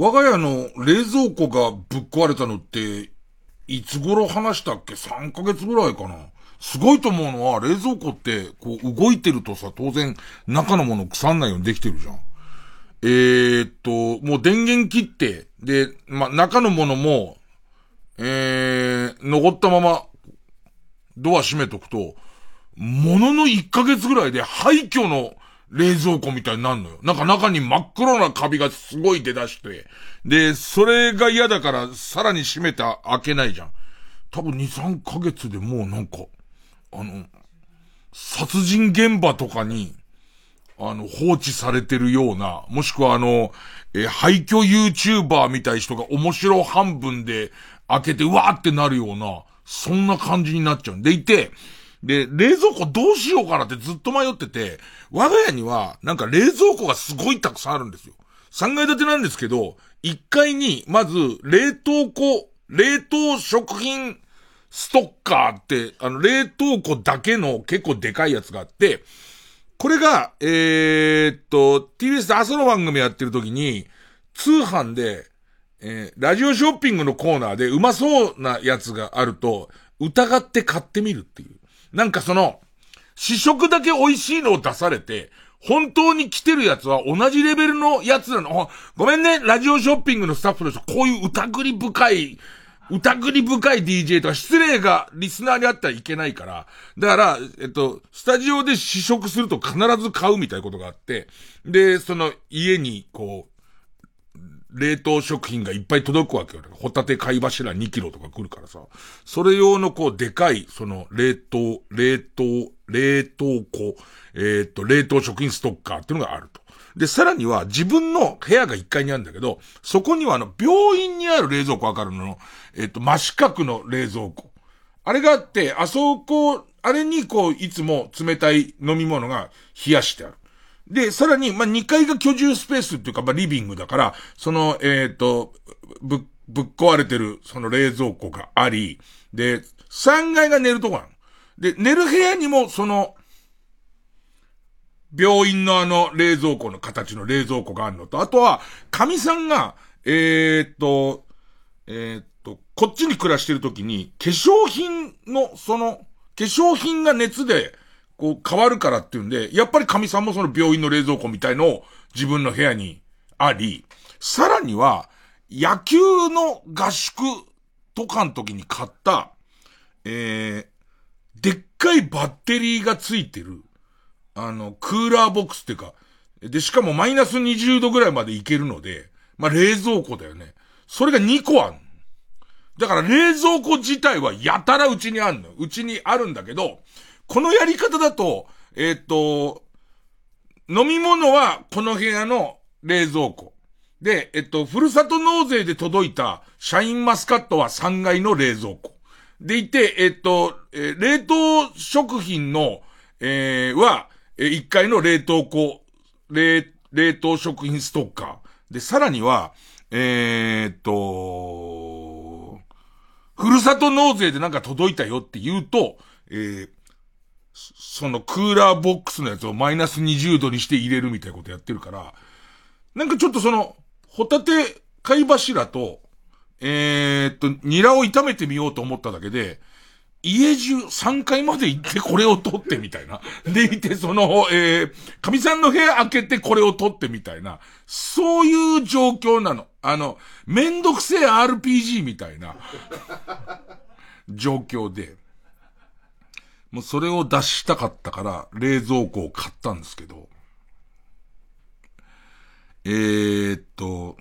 我が家の冷蔵庫がぶっ壊れたのって、いつ頃話したっけ ?3 ヶ月ぐらいかな。すごいと思うのは、冷蔵庫って、こう、動いてるとさ、当然、中のもの腐んないようにできてるじゃん。えー、っと、もう電源切って、で、ま中のものも、えー、残ったまま、ドア閉めとくと、ものの1ヶ月ぐらいで廃墟の冷蔵庫みたいになるのよ。なんか中に真っ黒なカビがすごい出だして。で、それが嫌だからさらに閉めて開けないじゃん。多分2、3ヶ月でもうなんか、あの、殺人現場とかに、あの、放置されてるような、もしくはあの、え廃墟 YouTuber みたい人が面白半分で開けてうわーってなるような、そんな感じになっちゃうんでいて、で、冷蔵庫どうしようかなってずっと迷ってて、我が家には、なんか冷蔵庫がすごいたくさんあるんですよ。3階建てなんですけど、1階に、まず、冷凍庫、冷凍食品ストッカーって、あの、冷凍庫だけの結構でかいやつがあって、これが、えー、っと、TBS で朝の番組やってる時に、通販で、えー、ラジオショッピングのコーナーでうまそうなやつがあると、疑って買ってみるっていう。なんかその、試食だけ美味しいのを出されて、本当に来てるやつは同じレベルのやつなの。ごめんね、ラジオショッピングのスタッフの人、こういう疑り深い、疑り深い DJ とか失礼がリスナーにあったらいけないから。だから、えっと、スタジオで試食すると必ず買うみたいなことがあって、で、その家にこう、冷凍食品がいっぱい届くわけよ。ホタテ貝柱2キロとか来るからさ。それ用のこう、でかい、その、冷凍、冷凍、冷凍庫、えー、っと、冷凍食品ストッカーっていうのがあると。で、さらには自分の部屋が1階にあるんだけど、そこにはあの、病院にある冷蔵庫わかるの？えー、っと、真四角の冷蔵庫。あれがあって、あそこ、あれにこう、いつも冷たい飲み物が冷やしてある。で、さらに、まあ、2階が居住スペースっていうか、まあ、リビングだから、その、えっ、ー、と、ぶ、ぶっ壊れてる、その冷蔵庫があり、で、3階が寝るとこなの。で、寝る部屋にも、その、病院のあの、冷蔵庫の形の冷蔵庫があるのと、あとは、神さんが、えー、っと、えー、っと、こっちに暮らしてる時に、化粧品の、その、化粧品が熱で、こう変わるからっていうんで、やっぱり神さんもその病院の冷蔵庫みたいのを自分の部屋にあり、さらには、野球の合宿とかの時に買った、えー、でっかいバッテリーがついてる、あの、クーラーボックスっていうか、で、しかもマイナス20度ぐらいまでいけるので、まあ、冷蔵庫だよね。それが2個ある。だから冷蔵庫自体はやたらうちにあるの。うちにあるんだけど、このやり方だと、えー、っと、飲み物はこの部屋の冷蔵庫。で、えっと、ふるさと納税で届いたシャインマスカットは3階の冷蔵庫。でいて、えっと、えー、冷凍食品の、えー、は、えー、1階の冷凍庫、冷、冷凍食品ストッカー。で、さらには、えー、っと、ふるさと納税でなんか届いたよって言うと、えー、そのクーラーボックスのやつをマイナス20度にして入れるみたいなことやってるから、なんかちょっとその、ホタテ貝柱と、えー、っと、ニラを炒めてみようと思っただけで、家中3階まで行ってこれを取ってみたいな。でいて、その、えー、神さんの部屋開けてこれを取ってみたいな。そういう状況なの。あの、めんどくせえ RPG みたいな状況で。もうそれを出したかったから、冷蔵庫を買ったんですけど、えー、っと、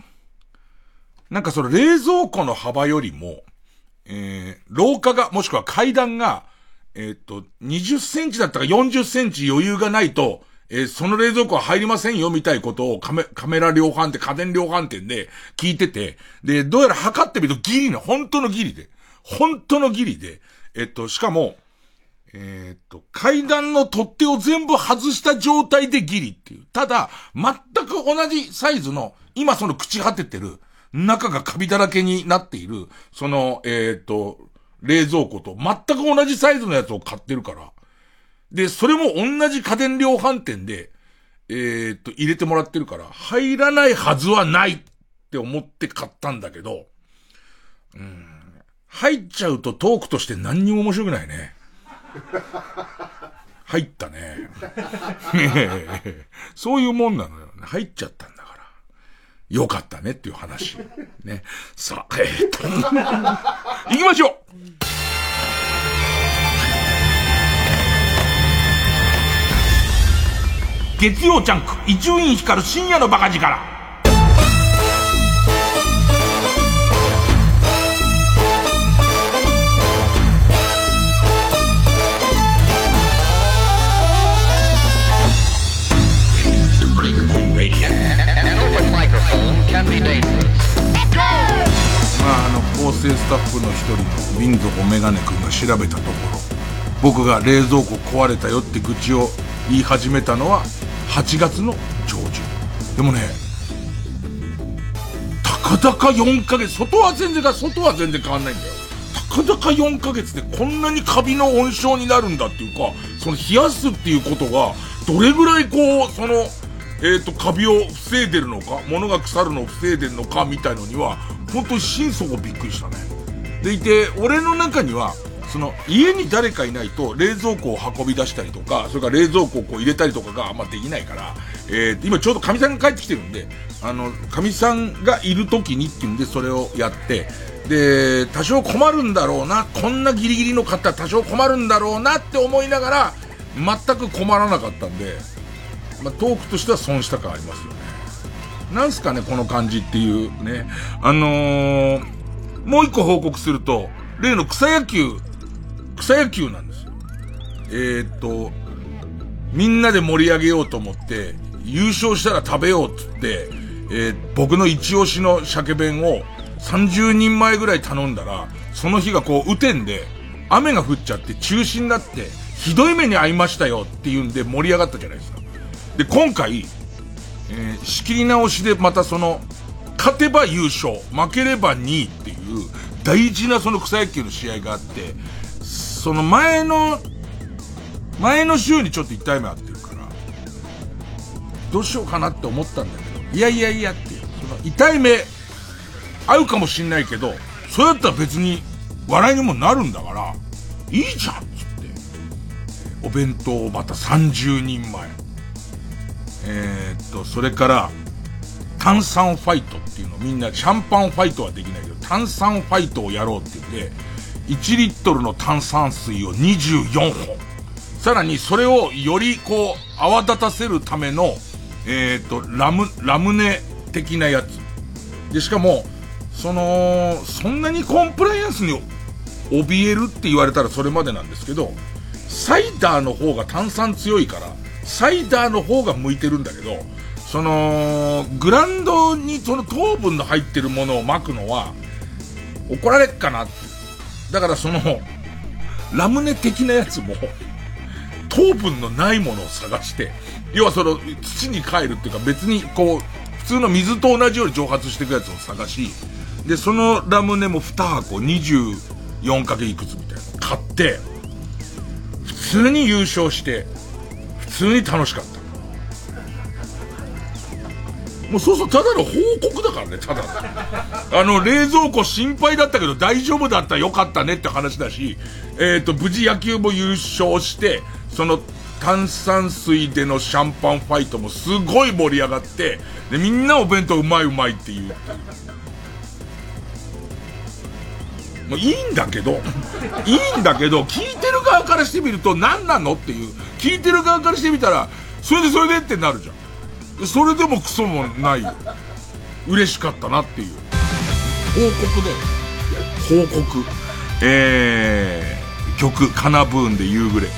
なんかその冷蔵庫の幅よりも、えー、廊下が、もしくは階段が、えー、っと、20センチだったか40センチ余裕がないと、えー、その冷蔵庫は入りませんよみたいことをカメカメラ量販店、家電量販店で聞いてて、で、どうやら測ってみるとギリの、本当のギリで、本当のギリで、えっと、しかも、えー、っと、階段の取っ手を全部外した状態でギリっていう。ただ、全く同じサイズの、今その朽ち果ててる、中がカビだらけになっている、その、えー、っと、冷蔵庫と全く同じサイズのやつを買ってるから。で、それも同じ家電量販店で、えー、っと、入れてもらってるから、入らないはずはないっって思って買ったんだけど、うん、入っちゃうとトークとして何にも面白くないね。入ったね。そういうもんなのよ。入っちゃったんだから。よかったねっていう話。ね。さあ、えー、っと。行きましょう月曜ジャンク、伊集院光る深夜のバカ力。まあ、あの、構成スタッフの一人の民族メガネ君が調べたところ、僕が冷蔵庫壊れたよって愚痴を言い始めたのは8月の上旬。でもね、たかだか4ヶ月、外は全然、外は全然変わんないんだよ。たかだか4ヶ月でこんなにカビの温床になるんだっていうか、その冷やすっていうことが、どれぐらいこう、その、えっ、ー、と、カビを防いでるのか、物が腐るのを防いでるのか、みたいのには、本当に心底びっくりしたね。でいて、俺の中には、その、家に誰かいないと、冷蔵庫を運び出したりとか、それから冷蔵庫をこう入れたりとかがあんまできないから、えー、今ちょうど神さんが帰ってきてるんで、あの、神さんがいる時にっていうんで、それをやって、で、多少困るんだろうな、こんなギリギリの方多少困るんだろうなって思いながら、全く困らなかったんで、まあ、トークとしては損した感ありますよね。なんすかね、この感じっていうね。あのー、もう一個報告すると、例の草野球、草野球なんですよ。えー、っと、みんなで盛り上げようと思って、優勝したら食べようっつって、えー、僕の一押しの鮭弁を30人前ぐらい頼んだら、その日がこう、雨天で、雨が降っちゃって中止になって、ひどい目に遭いましたよっていうんで盛り上がったじゃないですか。で、今回、えー、仕切り直しでまたその、勝てば優勝、負ければ2位っていう大事なその草野球の試合があって、その前の、前の週にちょっと痛い目あってるから、どうしようかなって思ったんだけど、いやいやいやって、その痛い目、合うかもしんないけど、それだったら別に笑いにもなるんだから、いいじゃんっつって、お弁当をまた30人前。えー、っと、それから、炭酸ファイトっていうのみんなシャンパンファイトはできないけど、炭酸ファイトをやろうって言って、1リットルの炭酸水を24本。さらにそれをよりこう、泡立たせるための、えー、っと、ラム、ラムネ的なやつ。で、しかも、その、そんなにコンプライアンスに怯えるって言われたらそれまでなんですけど、サイダーの方が炭酸強いから、サイダーの方が向いてるんだけど、その、グランドにその糖分の入ってるものを巻くのは、怒られっかなって。だからその、ラムネ的なやつも、糖分のないものを探して、要はその、土に帰るっていうか別にこう、普通の水と同じように蒸発していくやつを探し、で、そのラムネも2箱24かけいくつみたいなの買って、普通に優勝して、通に楽しかった。もうそうそうただの報告だからねただあの冷蔵庫心配だったけど大丈夫だったよかったねって話だしえっ、ー、と無事野球も優勝してその炭酸水でのシャンパンファイトもすごい盛り上がってでみんなお弁当うまいうまいって言う。もういいんだけど、いいんだけど、聞いてる側からしてみると何なのっていう。聞いてる側からしてみたら、それでそれでってなるじゃん。それでもクソもない。嬉しかったなっていう。報告で。報告。えー、曲、カナブーンで夕暮れ。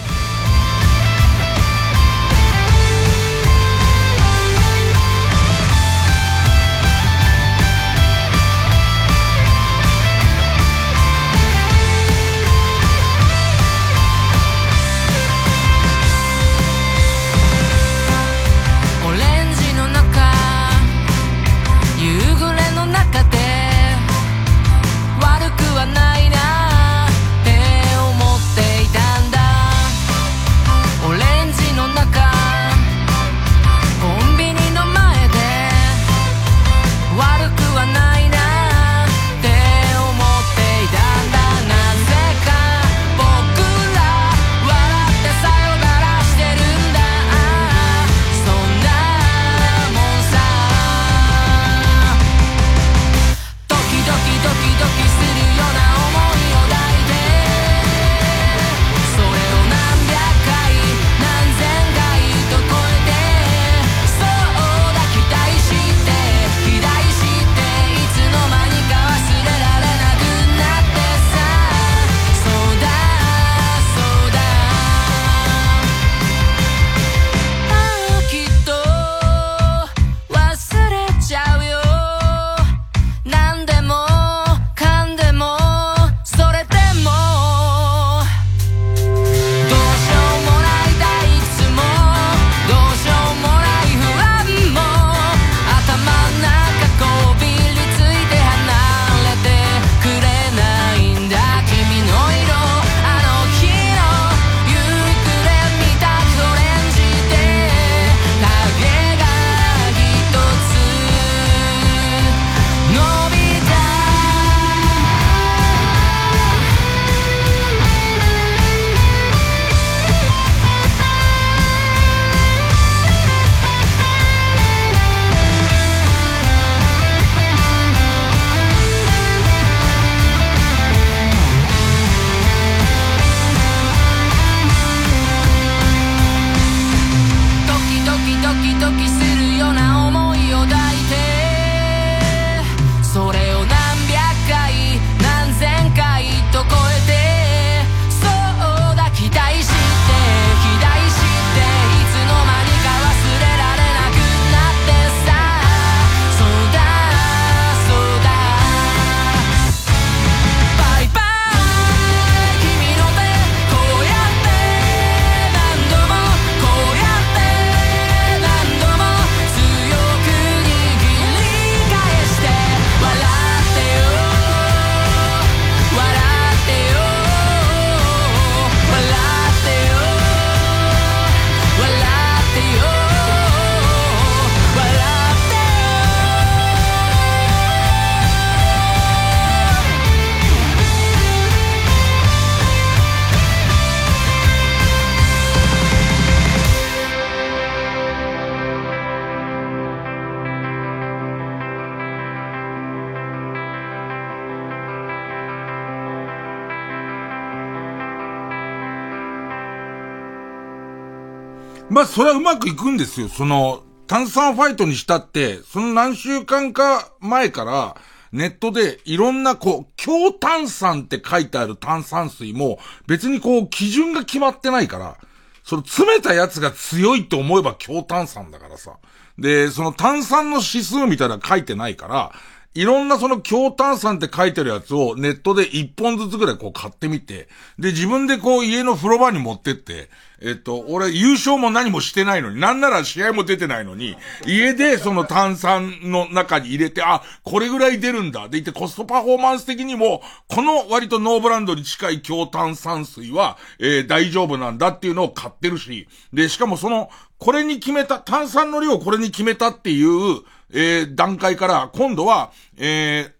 それはうまくいくんですよ。その、炭酸ファイトにしたって、その何週間か前から、ネットでいろんなこう、強炭酸って書いてある炭酸水も別にこう、基準が決まってないから、その詰めたやつが強いと思えば強炭酸だからさ。で、その炭酸の指数みたいなの書いてないから、いろんなその強炭酸って書いてるやつをネットで一本ずつぐらいこう買ってみて、で、自分でこう家の風呂場に持ってって、えっと、俺優勝も何もしてないのに、なんなら試合も出てないのに、家でその炭酸の中に入れて、あ、これぐらい出るんだ。でいてコストパフォーマンス的にも、この割とノーブランドに近い強炭酸水は、えー、大丈夫なんだっていうのを買ってるし、で、しかもその、これに決めた、炭酸の量をこれに決めたっていう、えー、段階から、今度は、えー、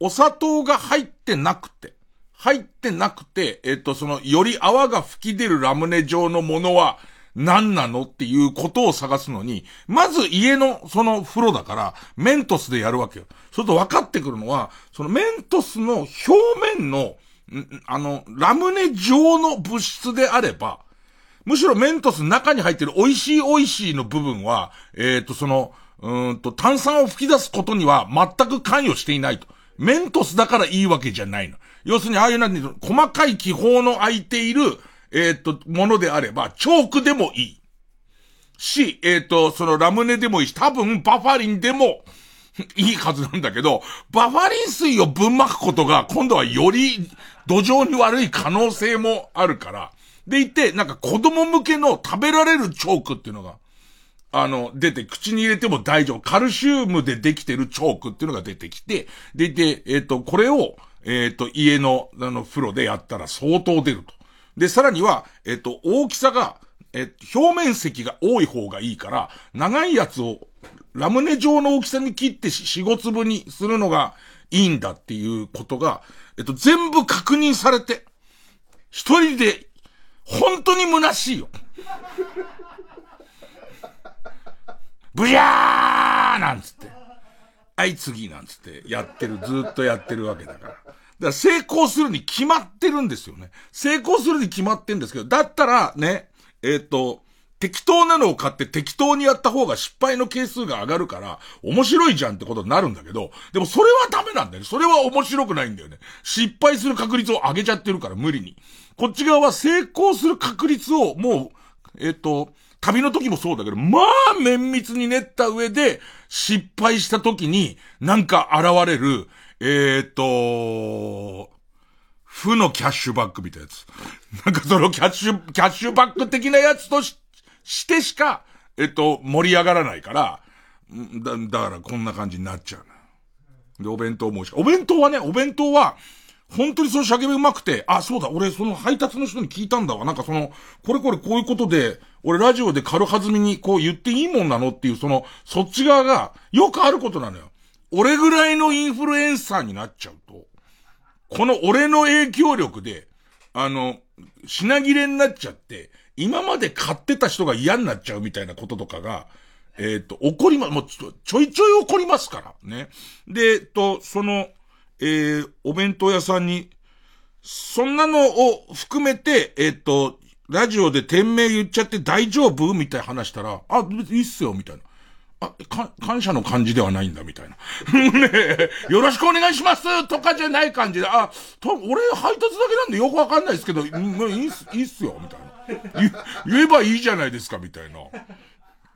お砂糖が入ってなくて、入ってなくて、えっ、と、その、より泡が吹き出るラムネ状のものは、何なのっていうことを探すのに、まず家のその風呂だから、メントスでやるわけよ。それと分かってくるのは、そのメントスの表面の、あの、ラムネ状の物質であれば、むしろメントスの中に入ってる美味しい美味しいの部分は、えっ、ー、と、その、うんと、炭酸を吹き出すことには全く関与していないと。メントスだからいいわけじゃないの。要するに、ああいうなんで、細かい気泡の空いている、えっ、と、ものであれば、チョークでもいい。し、えっ、ー、と、そのラムネでもいいし、多分バファリンでも いいはずなんだけど、バファリン水をぶん巻くことが、今度はより土壌に悪い可能性もあるから。でいて、なんか子供向けの食べられるチョークっていうのが、あの、出て、口に入れても大丈夫。カルシウムでできてるチョークっていうのが出てきて、でいて、えっ、ー、と、これを、えっ、ー、と、家の、あの、風呂でやったら相当出ると。で、さらには、えっ、ー、と、大きさが、え、表面積が多い方がいいから、長いやつを、ラムネ状の大きさに切って4、5粒にするのがいいんだっていうことが、えっと、全部確認されて、一人で、本当に虚しいよ。ブヤーなんつって。はい、次なんつってやってる、ずっとやってるわけだから。だから成功するに決まってるんですよね。成功するに決まってるんですけど、だったらね、えっ、ー、と、適当なのを買って適当にやった方が失敗の係数が上がるから、面白いじゃんってことになるんだけど、でもそれはダメなんだよね。それは面白くないんだよね。失敗する確率を上げちゃってるから、無理に。こっち側は成功する確率をもう、えっ、ー、と、旅の時もそうだけど、まあ、綿密に練った上で、失敗した時に、なんか現れる、えーと、負のキャッシュバックみたいなやつ。なんかそのキャッシュ、キャッシュバック的なやつとししてしか、えっと、盛り上がらないから、だ、だからこんな感じになっちゃうで、お弁当もしお弁当はね、お弁当は、本当にその鮭弁うまくて、あ、そうだ、俺その配達の人に聞いたんだわ。なんかその、これこれこういうことで、俺ラジオで軽はずみにこう言っていいもんなのっていう、その、そっち側が、よくあることなのよ。俺ぐらいのインフルエンサーになっちゃうと、この俺の影響力で、あの、品切れになっちゃって、今まで買ってた人が嫌になっちゃうみたいなこととかが、えっ、ー、と、起こりま、もうちょちょいちょい起こりますから、ね。で、えっと、その、えー、お弁当屋さんに、そんなのを含めて、えっ、ー、と、ラジオで店名言っちゃって大丈夫みたいな話したら、あ、いいっすよ、みたいな。あ、か、感謝の感じではないんだ、みたいな。ねよろしくお願いしますとかじゃない感じで、あ、と、俺配達だけなんでよくわかんないですけど、もういいっす、いいっすよ、みたいな。言えばいいじゃないですか、みたいな。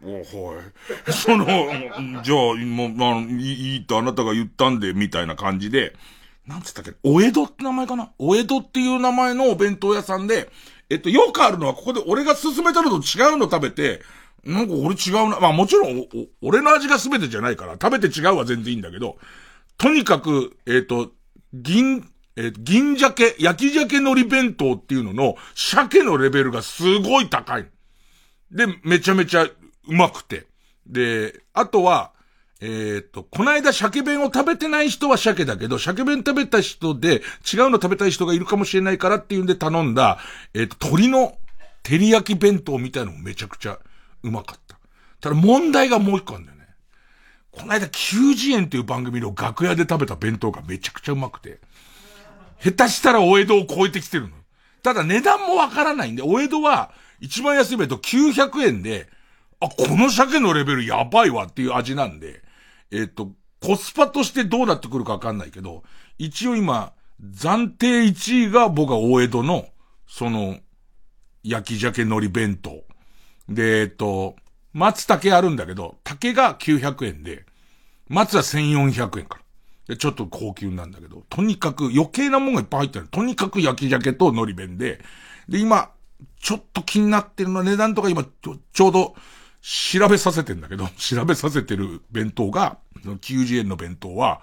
おはい。その、じゃあ、もう、まあ、いいってあなたが言ったんで、みたいな感じで、なんつったっけ、お江戸って名前かな？お江戸っていう名前のお弁当屋さんで、えっと、よくあるのは、ここで俺が勧めたのと違うの食べて、なんか俺違うな。まあもちろん、お俺の味が全てじゃないから、食べて違うは全然いいんだけど、とにかく、えっ、と、銀、えー、銀鮭、焼き鮭海苔弁当っていうのの、鮭のレベルがすごい高い。で、めちゃめちゃうまくて。で、あとは、えっ、と、こないだ鮭弁を食べてない人は鮭だけど、鮭弁食べた人で違うの食べたい人がいるかもしれないからっていうんで頼んだ、えっ、と、鶏の照り焼き弁当みたいのもめちゃくちゃうまかった。ただ問題がもう一個あるんだよね。この間、90円っていう番組の楽屋で食べた弁当がめちゃくちゃうまくて、下手したらお江戸を超えてきてるの。ただ値段もわからないんで、お江戸は、一番安い弁当900円で、あ、この鮭のレベルやばいわっていう味なんで、えっ、と、コスパとしてどうなってくるかわかんないけど、一応今、暫定1位が僕は大江戸の、その、焼き鮭海苔弁当。で、えっ、と、松茸あるんだけど、竹が900円で、松は1400円から。で、ちょっと高級なんだけど、とにかく余計なもんがいっぱい入ってる。とにかく焼き鮭と海苔弁で、で、今、ちょっと気になってるのは値段とか今ち、ちょうど調べさせてんだけど、調べさせてる弁当が、90円の弁当は、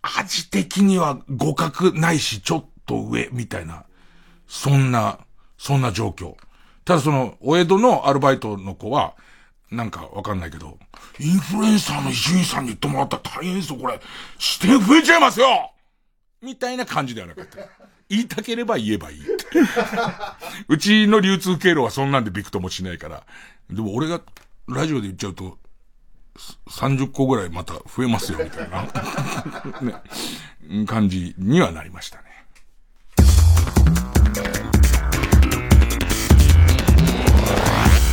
味的には互角ないし、ちょっと上、みたいな、そんな、そんな状況。ただその、お江戸のアルバイトの子は、なんかわかんないけど、インフルエンサーの伊集院さんに言ってもらったら大変ですよ、これ。指定増えちゃいますよみたいな感じではなかった。言いたければ言えばいい。うちの流通経路はそんなんでびくともしないから。でも俺がラジオで言っちゃうと、30個ぐらいまた増えますよ、みたいなね、感じにはなりましたね。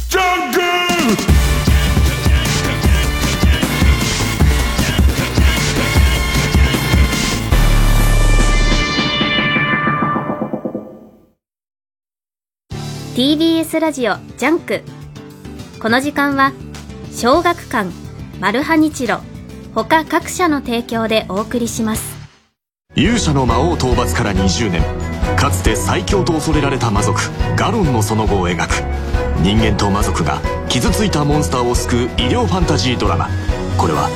ジャンク TBS ラジオジャンク。この時間は小学館マルハニチロ他各社の提供でお送りします。勇者の魔王討伐から20年。かつて最強と恐れられた魔族ガロンのその後を描く。人間と魔族が傷ついたモンスターを救う医療ファンタジードラマ。これは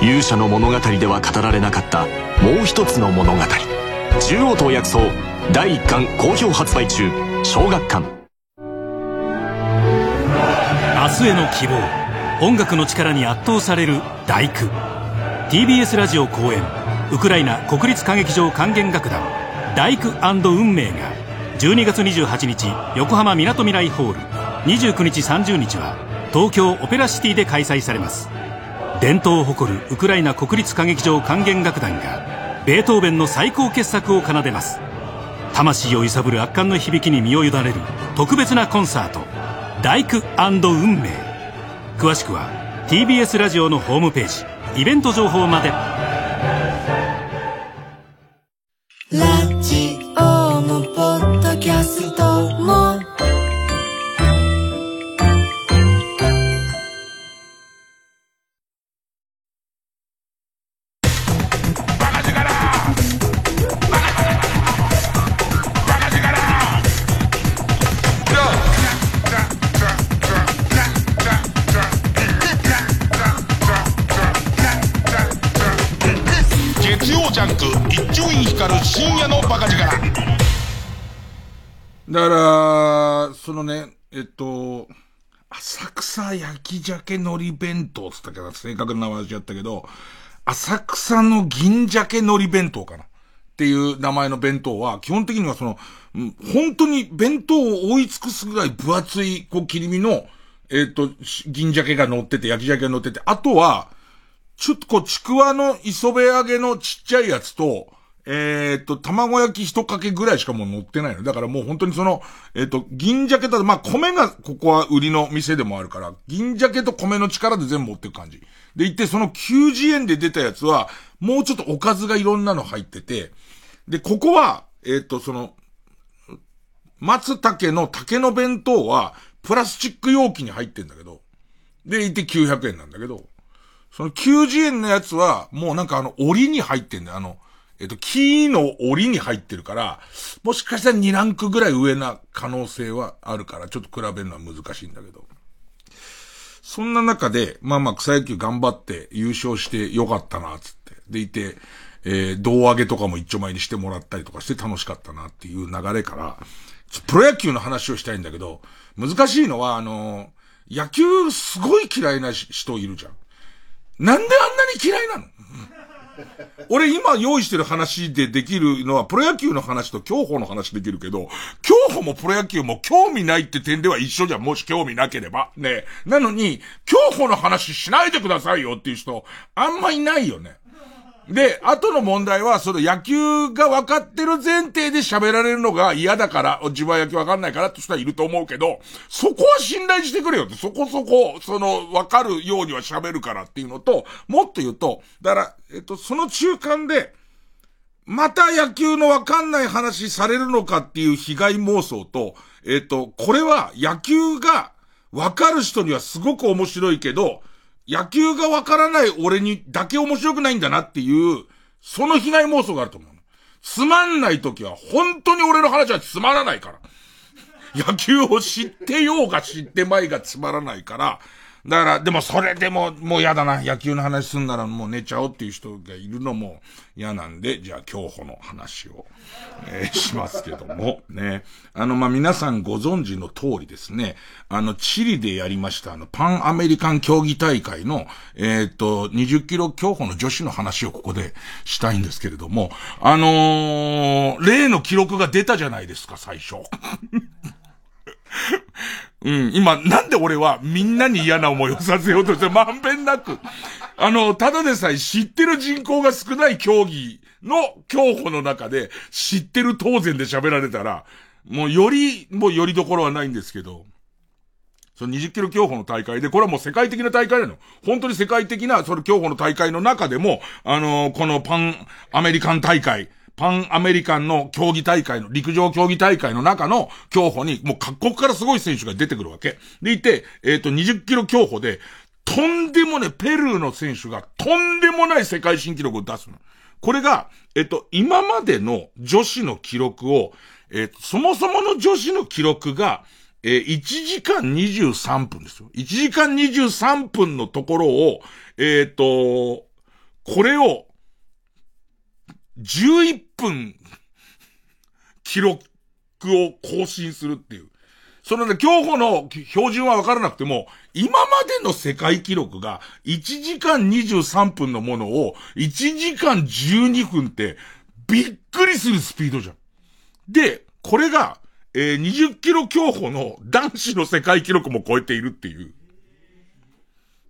勇者の物語では語られなかったもう一つの物語。中央と薬草第1巻好評発売中。小学館。明日への希望。音楽の力に圧倒される「第九」TBS ラジオ公演。ウクライナ国立歌劇場管弦楽団「第九運命」が。12月28日横浜みなとみらいホール。29日30日は東京オペラシティで開催されます。伝統を誇るウクライナ国立歌劇場管弦楽団がベートーベンの最高傑作を奏でます。魂を揺さぶる圧巻の響きに身を委ねる特別なコンサート。大工運命。詳しくは TBS ラジオのホームページ。イベント情報まで。ラジオもポッドキャスト。ね、えっと、浅草焼き鮭海苔弁当つったけど、正確な名前しゃったけど、浅草の銀鮭海苔弁当かなっていう名前の弁当は、基本的にはその、本当に弁当を追い尽くすぐらい分厚い、こう、切り身の、えっ、と、銀鮭が乗ってて、焼き鮭が乗ってて、あとは、ちょっとこう、ちくわの磯辺揚げのちっちゃいやつと、えっ、と、卵焼き一かけぐらいしかもう乗ってないの。だからもう本当にその、えっ、と、銀鮭と、まあ、米がここは売りの店でもあるから、銀鮭と米の力で全部持っていく感じ。で、いて、その90円で出たやつは、もうちょっとおかずがいろんなの入ってて、で、ここは、えっ、と、その、松茸の竹の弁当は、プラスチック容器に入ってんだけど、で、いて900円なんだけど、その90円のやつは、もうなんかあの、折りに入ってんだよ。あの、えっと、木の檻に入ってるから、もしかしたら2ランクぐらい上な可能性はあるから、ちょっと比べるのは難しいんだけど。そんな中で、まあまあ草野球頑張って優勝してよかったな、つって。でいて、えー、胴上げとかも一丁前にしてもらったりとかして楽しかったなっていう流れから、プロ野球の話をしたいんだけど、難しいのは、あのー、野球すごい嫌いな人いるじゃん。なんであんなに嫌いなの？俺今用意してる話でできるのは、プロ野球の話と競歩の話できるけど、競歩もプロ野球も興味ないって点では一緒じゃん。もし興味なければ。ね。なのに、競歩の話しないでくださいよっていう人、あんまいないよね。で、後の問題は、その野球が分かってる前提で喋られるのが嫌だから、自分は野球分かんないからって人はいると思うけど、そこは信頼してくれよって、そこそこ、その、分かるようには喋るからっていうのと、もっと言うと、だから、えっと、その中間で、また野球の分かんない話されるのかっていう被害妄想と、えっと、これは野球が分かる人にはすごく面白いけど、野球がわからない俺にだけ面白くないんだなっていう、その被害妄想があると思う。つまんない時は本当に俺の話はつまらないから。野球を知ってようが知ってまいがつまらないから、だから、でもそれでももう嫌だな。野球の話すんならもう寝ちゃおうっていう人がいるのも嫌なんで、じゃあ競歩の話を、えー、しますけども、ね。あの、ま、皆さんご存知の通りですね、あの、チリでやりましたあの、パンアメリカン競技大会の、えー、っと、20キロ競歩の女子の話をここでしたいんですけれども、あのー、例の記録が出たじゃないですか、最初。うん、今、なんで俺はみんなに嫌な思いをさせようとして、まんべんなく。あの、ただでさえ知ってる人口が少ない競技の競歩の中で、知ってる当然で喋られたら、もうより、もうよりどころはないんですけど、その20キロ競歩の大会で、これはもう世界的な大会なの。本当に世界的な、その競歩の大会の中でも、あのー、このパンアメリカン大会、パンアメリカンの競技大会の、陸上競技大会の中の競歩に、もう各国からすごい選手が出てくるわけ。でいて、えっ、ー、と、20キロ競歩で、とんでもね、ペルーの選手がとんでもない世界新記録を出すの。これが、えっと、今までの女子の記録を、えっと、そもそもの女子の記録が、えー、1時間23分ですよ。1時間23分のところを、えっ、と、これを、11分、記録を更新するっていう。そのね、競歩の標準はわからなくても、今までの世界記録が1時間23分のものを1時間12分ってびっくりするスピードじゃん。で、これが、えー、20キロ競歩の男子の世界記録も超えているっていう。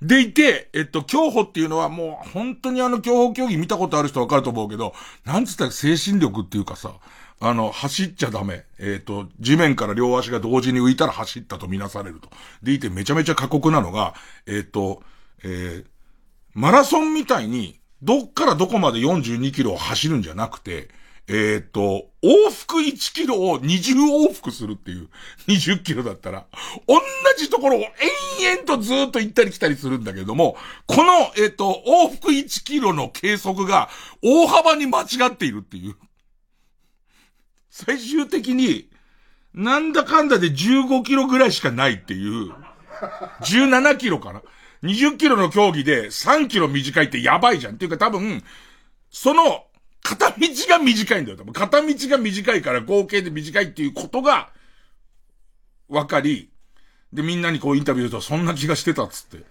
でいて、えっと、競歩っていうのはもう本当にあの競歩競技見たことある人わかると思うけど、なんつったら精神力っていうかさ、あの、走っちゃダメ。えっ、と、地面から両足が同時に浮いたら走ったとみなされると。でいてめちゃめちゃ過酷なのが、えっ、と、えー、マラソンみたいに、どっからどこまで42キロを走るんじゃなくて、えっ、ー、と、往復1キロを20往復するっていう、20キロだったら、同じところを延々とずっと行ったり来たりするんだけども、この、えっ、ー、と、往復1キロの計測が大幅に間違っているっていう。最終的に、なんだかんだで15キロぐらいしかないっていう、17キロかな。20キロの競技で3キロ短いってやばいじゃん。っていうか多分、その片道が短いんだよ。多分片道が短いから合計で短いっていうことが、わかり、で、みんなにこうインタビューとそんな気がしてたっつって。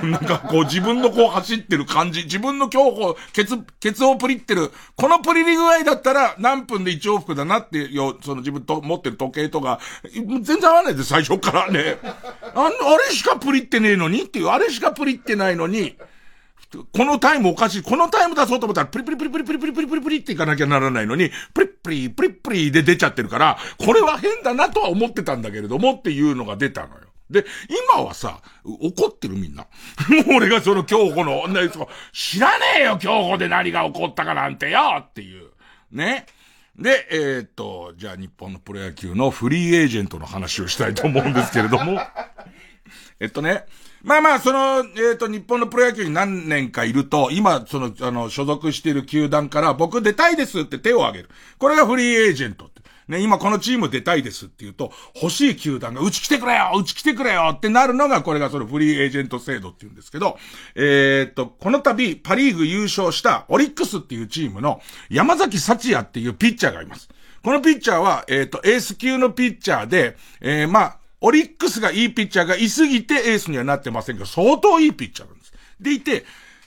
なんかこう自分のこう走ってる感じ、自分の競歩、ケツ、ケツをプリってる、このプリリ具合だったら何分で1往復だなってよ、その自分と持ってる時計とか、全然合わないで最初からね。ああれしかプリってねえのにっていう、あれしかプリってないのに、このタイムおかしい。このタイム出そうと思ったら、プリプリプリプリプリプリプリプリプリっていかなきゃならないのに、プリプリプリプリで出ちゃってるから、これは変だなとは思ってたんだけれどもっていうのが出たのよ。で、今はさ、怒ってるみんな。も う俺がその競歩の、ね、知らねえよ、競歩で何が起こったかなんてよっていう。ね。で、えー、っと、じゃあ日本のプロ野球のフリーエージェントの話をしたいと思うんですけれども。えっとね、まあまあ、その、えっ、と、日本のプロ野球に何年かいると、今、その、あの、所属している球団から、僕出たいですって手を挙げる。これがフリーエージェントって。ね、今このチーム出たいですって言うと、欲しい球団が、うち来てくれようち来てくれよってなるのが、これがそのフリーエージェント制度って言うんですけど、えー、っと、この度、パリーグ優勝したオリックスっていうチームの山崎幸也っていうピッチャーがいます。このピッチャーは、えー、っと、エース級のピッチャーで、えー、まあ、オリックスがいいピッチャーがいすぎてエースにはなってませんけど、相当いいピッチャーなんです。でいて、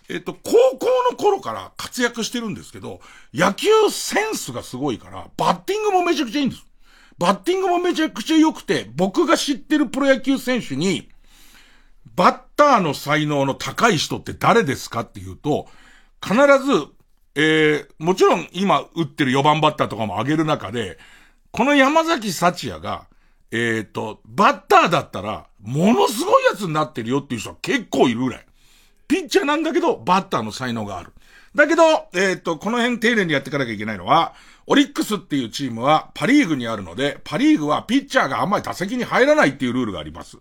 えっと、高校の頃から活躍してるんですけど、野球センスがすごいから、バッティングもめちゃくちゃいいんです。バッティングもめちゃくちゃ良くて、僕が知ってるプロ野球選手に、バッターの才能の高い人って誰ですかっていうと、必ず、えー、もちろん今打ってる4番バッターとかも上げる中で、この山崎幸也が、えっ、ー、と、バッターだったら、ものすごいやつになってるよっていう人は結構いるぐらい。ピッチャーなんだけど、バッターの才能がある。だけど、えっ、ー、と、この辺丁寧にやっていかなきゃいけないのは、オリックスっていうチームはパリーグにあるので、パリーグはピッチャーがあんまり打席に入らないっていうルールがあります。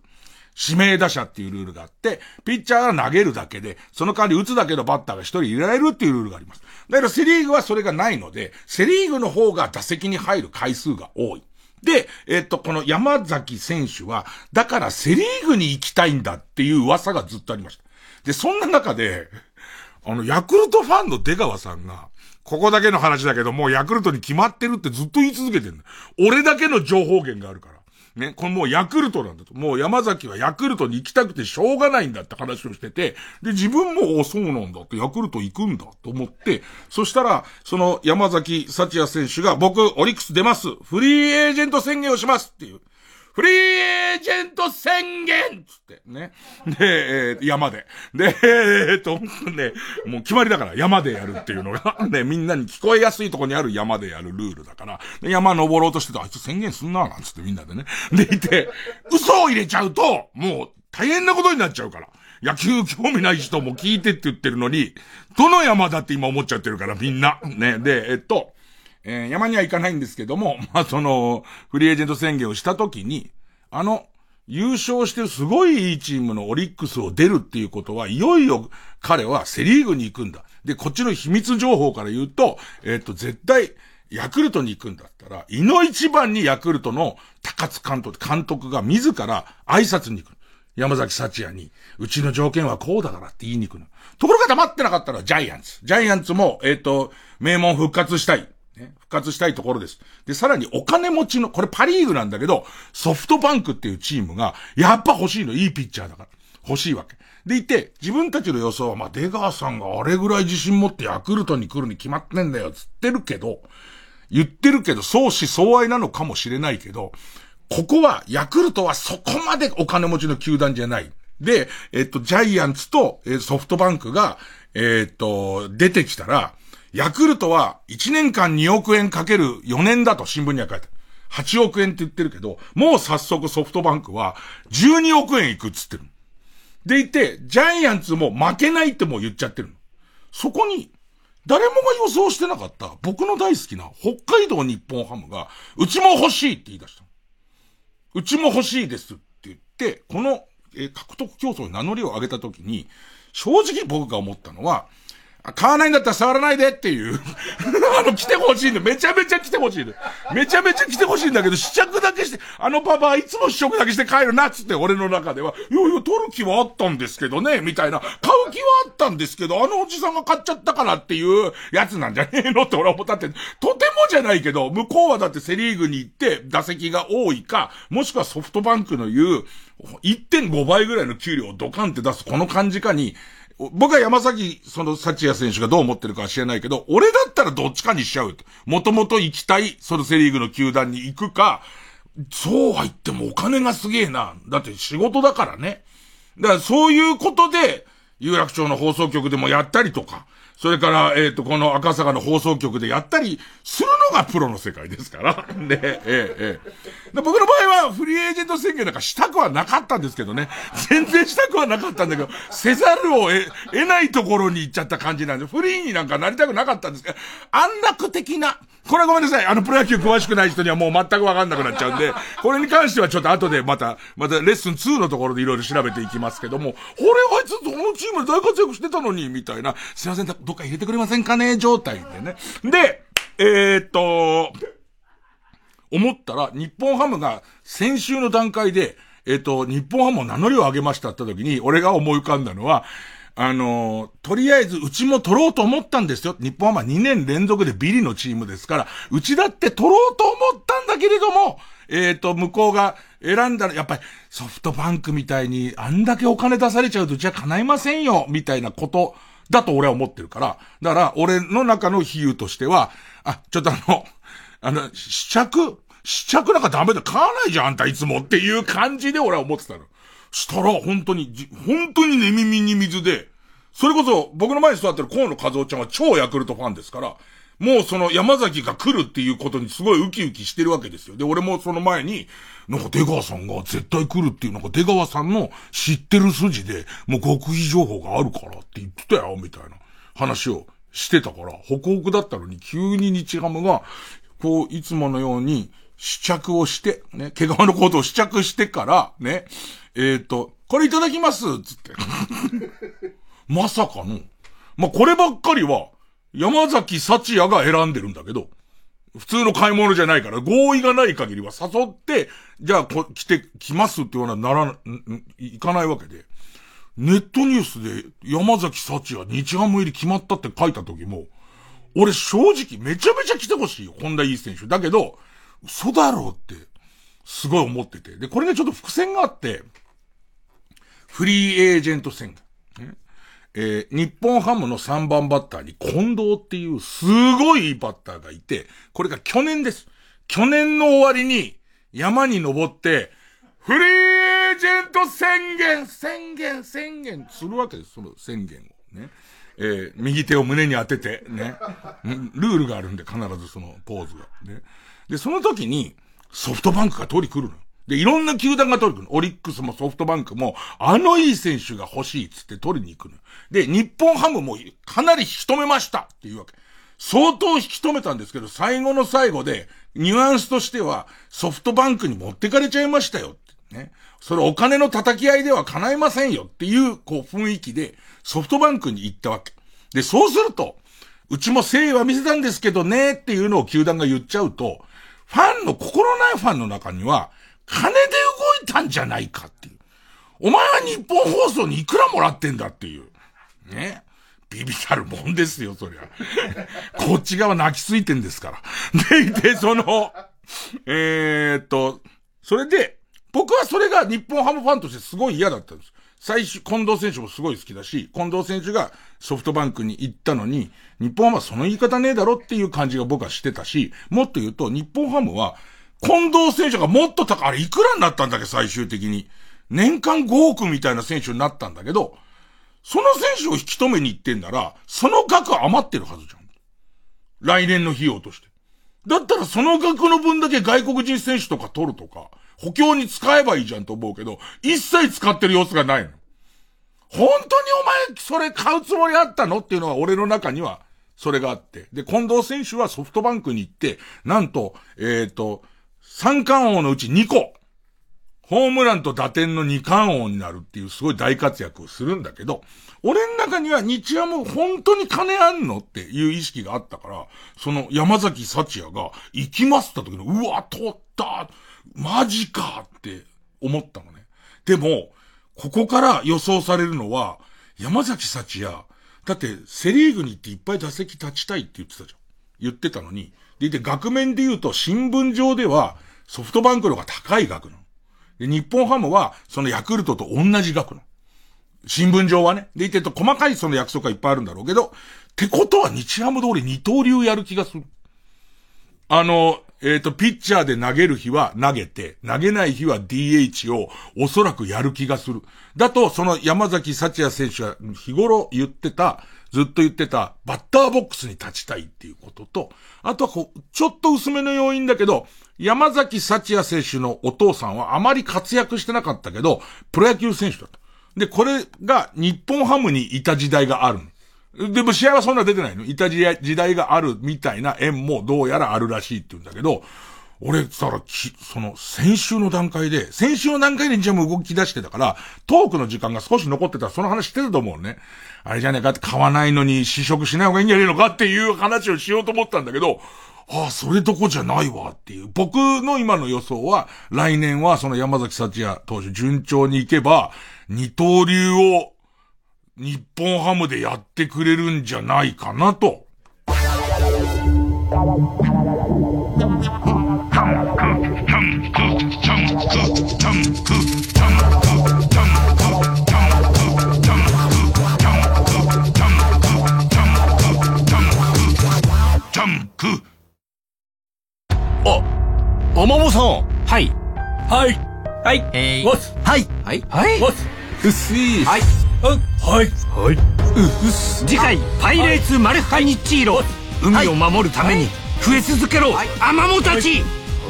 指名打者っていうルールがあって、ピッチャーが投げるだけで、その代わり打つだけのバッターが一人入れられるっていうルールがあります。だからセリーグはそれがないので、セリーグの方が打席に入る回数が多い。で、えっと、この山崎選手は、だからセリーグに行きたいんだっていう噂がずっとありました。で、そんな中で、あの、ヤクルトファンの出川さんが、ここだけの話だけど、もうヤクルトに決まってるってずっと言い続けてる俺だけの情報源があるから。ね、これもうヤクルトなんだと。もう山崎はヤクルトに行きたくてしょうがないんだって話をしてて、で、自分も、お、そうなんだって、ヤクルト行くんだと思って、そしたら、その山崎幸也選手が、僕、オリックス出ます。フリーエージェント宣言をしますっていう。フリーエージェント宣言つって、ね。で、えー、山で。で、えー、っと、ね、もう決まりだから、山でやるっていうのが、ね、みんなに聞こえやすいとこにある山でやるルールだから、山登ろうとしてた、あいつ宣言すんな、なんつってみんなでね。でいて、嘘を入れちゃうと、もう大変なことになっちゃうから。野球興味ない人も聞いてって言ってるのに、どの山だって今思っちゃってるから、みんな。ね。で、えっと、えー、山には行かないんですけども、まあ、その、フリーエージェント宣言をしたときに、あの、優勝してすごいいいチームのオリックスを出るっていうことは、いよいよ彼はセリーグに行くんだ。で、こっちの秘密情報から言うと、えっ、と、絶対、ヤクルトに行くんだったら、いの一番にヤクルトの高津監督、監督が自ら挨拶に行く。山崎幸也に、うちの条件はこうだからって言いに行くの。ところが黙ってなかったらジャイアンツ。ジャイアンツも、えっ、ー、と、名門復活したい。活したいところです。で、さらにお金持ちの、これパリーグなんだけど、ソフトバンクっていうチームが、やっぱ欲しいの、いいピッチャーだから。欲しいわけ。でいて、自分たちの予想は、まあ、出川さんがあれぐらい自信持ってヤクルトに来るに決まってんだよ、つってるけど、言ってるけど、相思相愛なのかもしれないけど、ここは、ヤクルトはそこまでお金持ちの球団じゃない。で、えっと、ジャイアンツと、えソフトバンクが、えっと、出てきたら、ヤクルトは1年間2億円かける4年だと新聞には書いてある。8億円って言ってるけど、もう早速ソフトバンクは12億円いくっつってる。でいて、ジャイアンツも負けないってもう言っちゃってるそこに、誰もが予想してなかった僕の大好きな北海道日本ハムが、うちも欲しいって言い出した。うちも欲しいですって言って、この、獲得競争に名乗りを上げたときに、正直僕が思ったのは、買わないんだったら触らないでっていう あの、来てほしいんだ。めちゃめちゃ来てほしいんだ。めちゃめちゃ来てほしいんだけど、試着だけして、あのパパはいつも試食だけして帰るなっつって俺の中では、いやいや、取る気はあったんですけどね、みたいな。買う気はあったんですけど、あのおじさんが買っちゃったからっていうやつなんじゃねえのって俺は思ったって、とてもじゃないけど、向こうはだってセリーグに行って打席が多いか、もしくはソフトバンクの言う、1.5倍ぐらいの給料をドカンって出すこの感じかに、僕は山崎、その、幸也選手がどう思ってるかは知らないけど、俺だったらどっちかにしちゃう。もともと行きたい、そのセリーグの球団に行くか、そうは言ってもお金がすげえな。だって仕事だからね。だからそういうことで、有楽町の放送局でもやったりとか、それから、えっ、ー、と、この赤坂の放送局でやったりするのがプロの世界ですから。ね、ええ、ええ。で僕の場合はフリーエージェント宣言なんかしたくはなかったんですけどね。全然したくはなかったんだけど、せざるを得得ないところに行っちゃった感じなんで、フリーになんかなりたくなかったんですけど、安楽的な、これはごめんなさい。あの、プロ野球詳しくない人にはもう全くわかんなくなっちゃうんで、これに関してはちょっと後でまた、またレッスン2のところでいろいろ調べていきますけども、俺あいつそのチームで大活躍してたのに、みたいな、すいません、どっか入れてくれませんかね状態でね。で、えー、っと、思ったら、日本ハムが先週の段階で、えっと、日本ハムを名乗りを上げましたって時に、俺が思い浮かんだのは、あの、とりあえずうちも取ろうと思ったんですよ。日本は2年連続でビリのチームですから、うちだって取ろうと思ったんだけれども、えっ、ー、と、向こうが選んだら、やっぱりソフトバンクみたいにあんだけお金出されちゃうとうちは叶いませんよ、みたいなことだと俺は思ってるから。だから、俺の中の比喩としては、あ、ちょっとあの、あの、試着？試着なんかダメだ、買わないじゃん、あんたいつもっていう感じで俺は思ってたの。したら、本当に、本当に寝耳に水で、それこそ僕の前に座ってる河野和夫ちゃんは超ヤクルトファンですから、もうその山崎が来るっていうことにすごいウキウキしてるわけですよ。で、俺もその前に、なんか出川さんが絶対来るっていう、なんか出川さんの知ってる筋で、もう極秘情報があるからって言ってたよ、みたいな。話をしてたから、ホクホクだったのに急に日ハムが、こう、いつものように試着をして、ね、毛皮のコートを試着してから、ね、えっ、ー、と、これいただきますつって。まさかの、まあ、こればっかりは、山崎幸也が選んでるんだけど、普通の買い物じゃないから、合意がない限りは誘って、じゃあこ、来て、来ますって言わならな、いかないわけで。ネットニュースで山崎幸也日ハム入り決まったって書いた時も、俺正直めちゃめちゃ来てほしいよ、本田いい選手。だけど、嘘だろうって、すごい思ってて。で、これねちょっと伏線があって、フリーエージェント宣言。えー、日本ハムの3番バッターに近藤っていうすごいいいバッターがいて、これが去年です。去年の終わりに山に登って、フリーエージェント宣言、宣言、宣言するわけです、その宣言をね。えー、右手を胸に当てて、ね。ルールがあるんで、必ずそのポーズが。ね。で、その時に、ソフトバンクが取り来るの。で、いろんな球団が取り来る。オリックスもソフトバンクも、あのいい選手が欲しいっつって取りに行くの。で、日本ハムもかなり引き止めましたっていうわけ。相当引き止めたんですけど、最後の最後で、ニュアンスとしては、ソフトバンクに持ってかれちゃいましたよ。ね。それお金の叩き合いでは叶いませんよっていう、こう、雰囲気で、ソフトバンクに行ったわけ。で、そうすると、うちも誠意は見せたんですけどねっていうのを球団が言っちゃうと、ファンの、心ないファンの中には、金で動いたんじゃないかっていう。お前は日本放送にいくらもらってんだっていう。ね。ビビたるもんですよ、そりゃ。こっち側泣きついてんですから。でいて、その、えー、っと、それで、僕はそれが日本ハムファンとしてすごい嫌だったんです。最初、近藤選手もすごい好きだし、近藤選手がソフトバンクに行ったのに、日本ハムはその言い方ねえだろっていう感じが僕はしてたし、もっと言うと、日本ハムは、近藤選手がもっと高い、あれいくらになったんだっけ、最終的に。年間5億みたいな選手になったんだけど、その選手を引き止めに行ってんなら、その額余ってるはずじゃん。来年の費用として。だったらその額の分だけ外国人選手とか取るとか、補強に使えばいいじゃんと思うけど、一切使ってる様子がないの。本当にお前、それ買うつもりあったの？っていうのは俺の中には、それがあって。で、近藤選手はソフトバンクに行って、なんと、えっ、ー、と、三冠王のうち2個、ホームランと打点の二冠王になるっていうすごい大活躍をするんだけど、俺の中には日ハム本当に金あんのっていう意識があったから、その山崎幸也が行きますって時の、うわ、取ったマジかって思ったのね。でも、ここから予想されるのは、山崎幸也、だってセリーグに行っていっぱい打席立ちたいって言ってたじゃん。言ってたのに。でいて、額面で言うと新聞上ではソフトバンクの方が高い額なの。で、日本ハムは、そのヤクルトと同じ額の。新聞上はね。でいてると、細かいその約束がいっぱいあるんだろうけど、ってことは日ハム通り二刀流やる気がする。あの、えっ、ー、と、ピッチャーで投げる日は投げて、投げない日は DH をおそらくやる気がする。だと、その山崎幸也選手は日頃言ってた、ずっと言ってた、バッターボックスに立ちたいっていうことと、あとはこう、ちょっと薄めの要因だけど、山崎幸也選手のお父さんはあまり活躍してなかったけど、プロ野球選手だった。で、これが日本ハムにいた時代があるでも試合はそんな出てないの。いた時代があるみたいな縁もどうやらあるらしいって言うんだけど、俺、さら、その、先週の段階で、先週の段階で日ハム動き出してたから、トークの時間が少し残ってたらその話してると思うね。あれじゃねえかって買わないのに試食しない方がいいんじゃねえのかっていう話をしようと思ったんだけど、ああ、それどこじゃないわっていう。僕の今の予想は、来年はその山崎幸也投手順調に行けば、二刀流を日本ハムでやってくれるんじゃないかなと。おまもさん。はい。はい。はい。えー、わす。はい。はい。はい。わす。うっすー。はい。はい。はい。次回「パイレーツマルハニチーロ」海を守るために増え続けろ、アマモたち、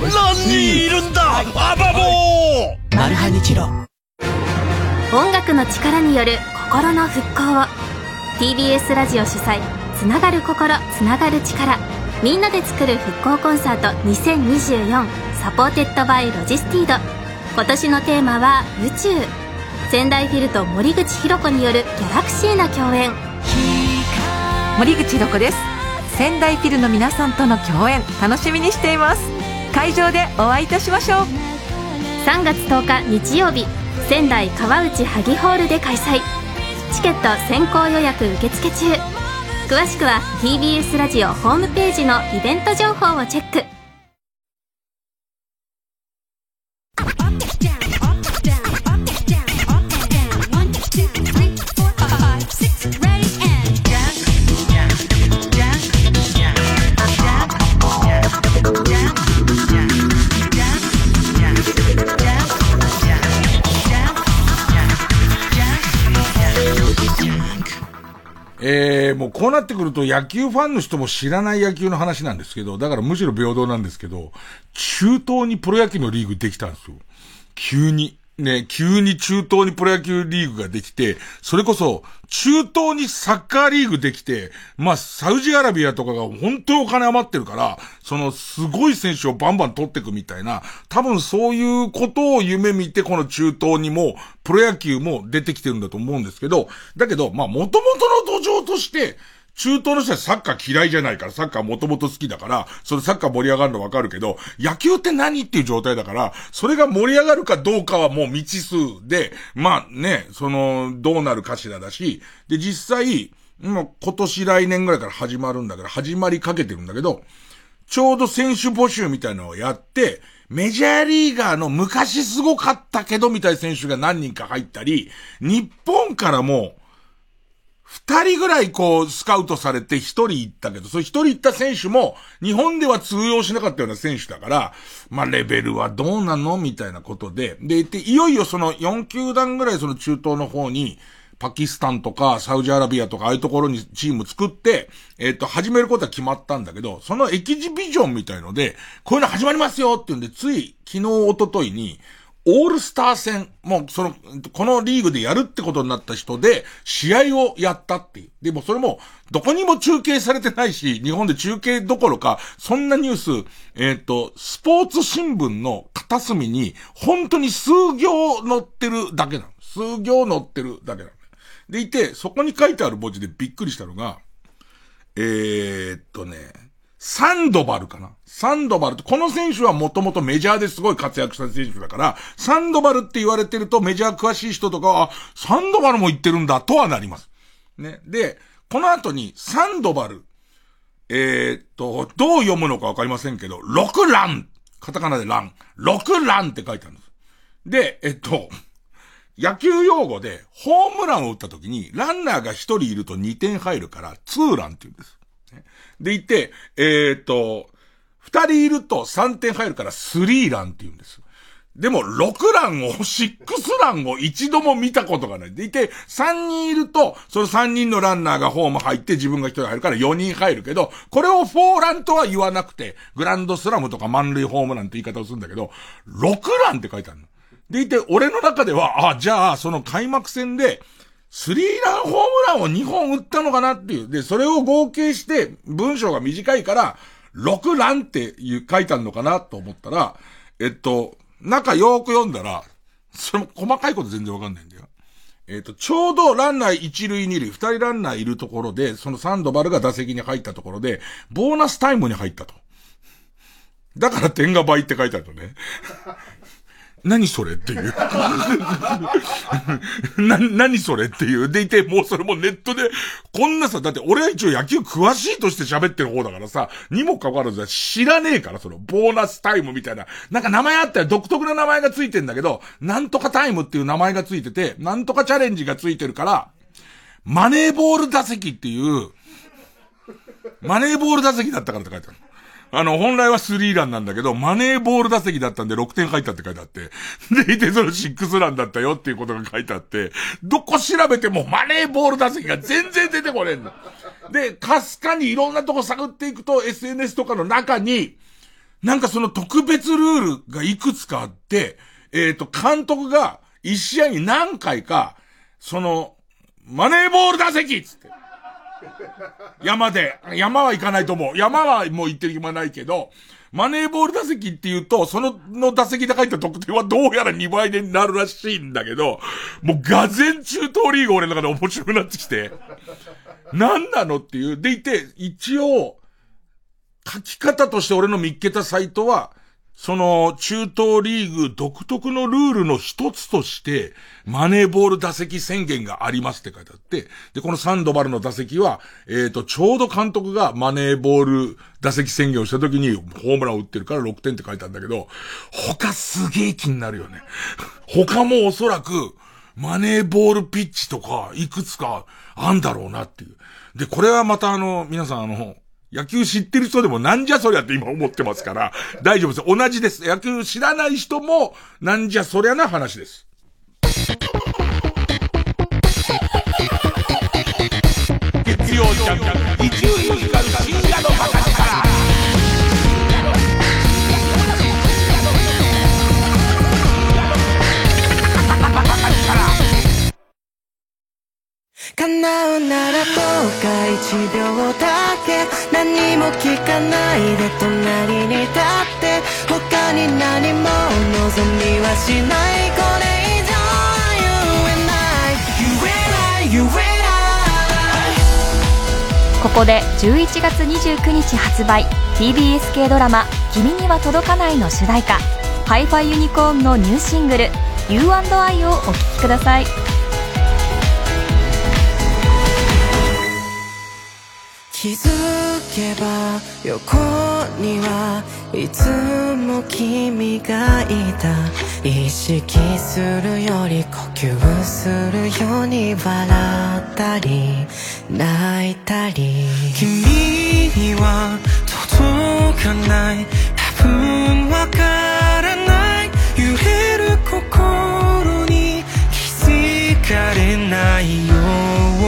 何人いるんだ、アマモマルハニチロ音楽の力による心の復興を TBS ラジオ主催つながる心つながる力みんなで作る復興コンサート2024 Supported by ロジスティード。今年のテーマは宇宙。仙台フィルと森口博子によるギャラクシーな共演。森口博子です。仙台フィルの皆さんとの共演楽しみにしています。会場でお会いいたしましょう。3月10日日曜日仙台川内萩ホールで開催。チケット先行予約受付中詳しくは TBS ラジオホームページのイベント情報をチェックえー、もうこうなってくると野球ファンの人も知らない野球の話なんですけど、だからむしろ平等なんですけど、中東にプロ野球のリーグできたんですよ。急に。ね、急に中東にプロ野球リーグができて、それこそ、中東にサッカーリーグできて、まあ、サウジアラビアとかが本当にお金余ってるから、そのすごい選手をバンバン取っていくみたいな、多分そういうことを夢見て、この中東にも、プロ野球も出てきてるんだと思うんですけど、だけど、まあ、元々の土壌として、中東の人はサッカー嫌いじゃないから、サッカーもともと好きだから、それサッカー盛り上がるのわかるけど、野球って何っていう状態だから、それが盛り上がるかどうかはもう未知数で、まあね、その、どうなるかしらだし、で、実際、もう今年来年ぐらいから始まるんだから、始まりかけてるんだけど、ちょうど選手募集みたいなのをやって、メジャーリーガーの昔すごかったけどみたいな選手が何人か入ったり、日本からも二人ぐらいこう、スカウトされて一人行ったけど、それ一人行った選手も、日本では通用しなかったような選手だから、まあ、レベルはどうなのみたいなことで、で、で、いよいよその4球団ぐらいその中東の方に、パキスタンとかサウジアラビアとかああいうところにチーム作って、えっ、と、始めることは決まったんだけど、そのエキジビジョンみたいので、こういうの始まりますよって言うんで、つい昨日、一昨日に、オールスター戦、もうその、このリーグでやるってことになった人で、試合をやったっていう。でもそれも、どこにも中継されてないし、日本で中継どころか、そんなニュース、えっ、ー、と、スポーツ新聞の片隅に、本当に数行載ってるだけなの。数行載ってるだけなの。でいて、そこに書いてある文字でびっくりしたのが、えー、っとね、サンドバルかな？サンドバルって、この選手はもともとメジャーですごい活躍した選手だから、サンドバルって言われてるとメジャー詳しい人とかは、あ、サンドバルも言ってるんだとはなります。ね。で、この後に、サンドバル、えー、っと、どう読むのかわかりませんけど、6ランカタカナでラン。6ランって書いてあるんです。で、えっと、野球用語で、ホームランを打った時に、ランナーが1人いると2点入るから、ツーランって言うんです。でいて、えー、っと、二人いると3点入るからスリーランって言うんです。でも、6ランを、シックスランを一度も見たことがない。でいて、3人いると、その3人のランナーがホーム入って自分が1人入るから4人入るけど、これを4ランとは言わなくて、グランドスラムとか満塁ホームランって言い方をするんだけど、6ランって書いてあるの。でいて、俺の中では、あ、じゃあ、その開幕戦で、スリーランホームランを2本打ったのかなっていう。で、それを合計して、文章が短いから、6ランって書いてあるのかなと思ったら、えっと、中よーく読んだら、それも細かいこと全然わかんないんだよ。えっと、ちょうどランナー1塁2塁、2人ランナーいるところで、そのサンドバルが打席に入ったところで、ボーナスタイムに入ったと。だから点が倍って書いてあるのね。何それっていう。な、何それっていう。でいて、もうそれもネットで、こんなさ、だって俺は一応野球詳しいとして喋ってる方だからさ、にもかかわらず知らねえから、その、ボーナスタイムみたいな。なんか名前あったよ。独特な名前がついてんだけど、なんとかタイムっていう名前がついてて、なんとかチャレンジがついてるから、マネーボール打席っていう、マネーボール打席だったからって書いてある。あの、本来はスリーランなんだけど、マネーボール打席だったんで6点入ったって書いてあって。で、いてその6ランだったよっていうことが書いてあって、どこ調べてもマネーボール打席が全然出てこねえんだ。で、かすかにいろんなとこ探っていくと SNS とかの中に、なんかその特別ルールがいくつかあって、えっ、ー、と、監督が一試合に何回か、その、マネーボール打席つって。山で、山は行かないと思う。山はもう行ってる暇ないけど、マネーボール打席って言うと、その、の打席で入った得点はどうやら2倍になるらしいんだけど、もうガゼン中東リーグ俺の中で面白くなってきて、何なのっていう。でいて、一応、書き方として俺の見っけたサイトは、その、中東リーグ独特のルールの一つとして、マネーボール打席宣言がありますって書いてあって、で、このサンドバルの打席は、えっ、と、ちょうど監督がマネーボール打席宣言をした時にホームランを打ってるから6点って書いてあるんだけど、他すげえ気になるよね。他もおそらく、マネーボールピッチとか、いくつかあんだろうなっていう。で、これはまたあの、皆さんあの、野球知ってる人でもなんじゃそりゃって今思ってますから、大丈夫です。同じです。野球知らない人も、なんじゃそりゃな話です。月曜ジャンク、叶うならどうか一秒だけ。何も聞かないで隣に立って。他に何も望みはしない。これ以上は言えない。言えない言えない。ここで11月29日発売。TBS 系ドラマ「君には届かない」の主題歌。ハイファイユニコーンのニューシングル「You&I」をお聴きください。気づけば横にはいつも君がいた。意識するより呼吸するように笑ったり泣いたり。君には届かない多分わからない揺れる心に気づかれないよ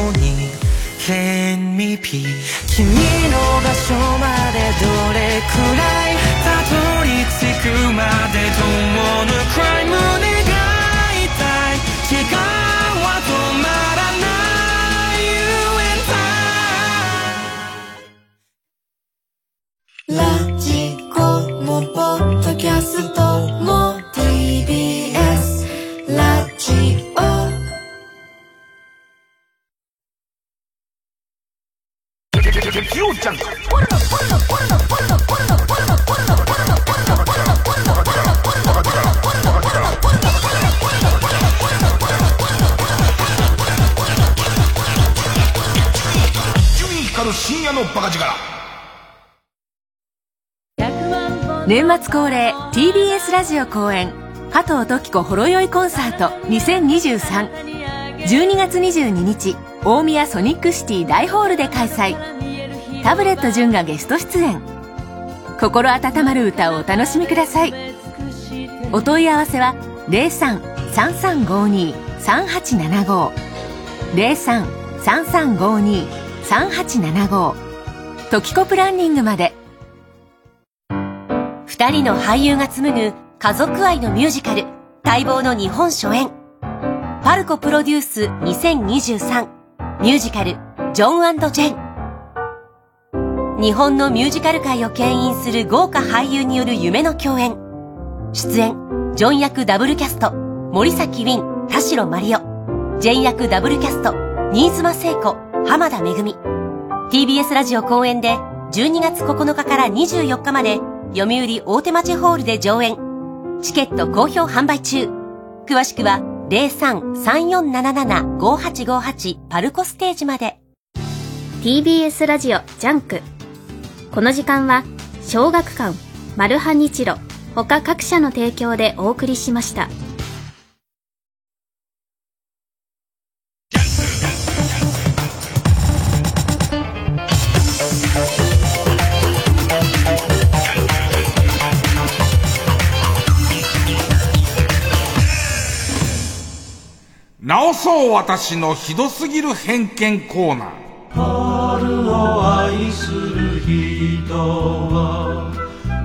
うに。Let me be 君の場所までどれくらいたどり着くまでともぬくらい胸が痛い気がは止まらない You and I ラジコもポッドキャスト。月曜ジャンク深夜のバカ力。年末恒例 TBS ラジオ公演加藤登紀子ほろ酔いコンサート202312月22日大宮ソニックシティ大ホールで開催。タブレット純がゲスト出演。心温まる歌をお楽しみください。お問い合わせは03-3352-3875 03-3352-3875トキコプランニングまで。二人の俳優が紡ぐ家族愛のミュージカル待望の日本初演。パルコプロデュース2023ミュージカルジョンジェン。日本のミュージカル界を牽引する豪華俳優による夢の共演。出演、ジョン役ダブルキャスト、森崎ウィン、田代マリオ。ジェン役ダブルキャスト、新妻聖子、浜田めぐみ。TBS ラジオ公演で12月9日から24日まで読売大手町ホールで上演。チケット好評販売中。詳しくは03-3477-5858パルコステージまで。TBS ラジオジャンク。この時間は小学館マルハニチロ他各社の提供でお送りしました。直そう私のひどすぎる偏見コーナー。春を愛する日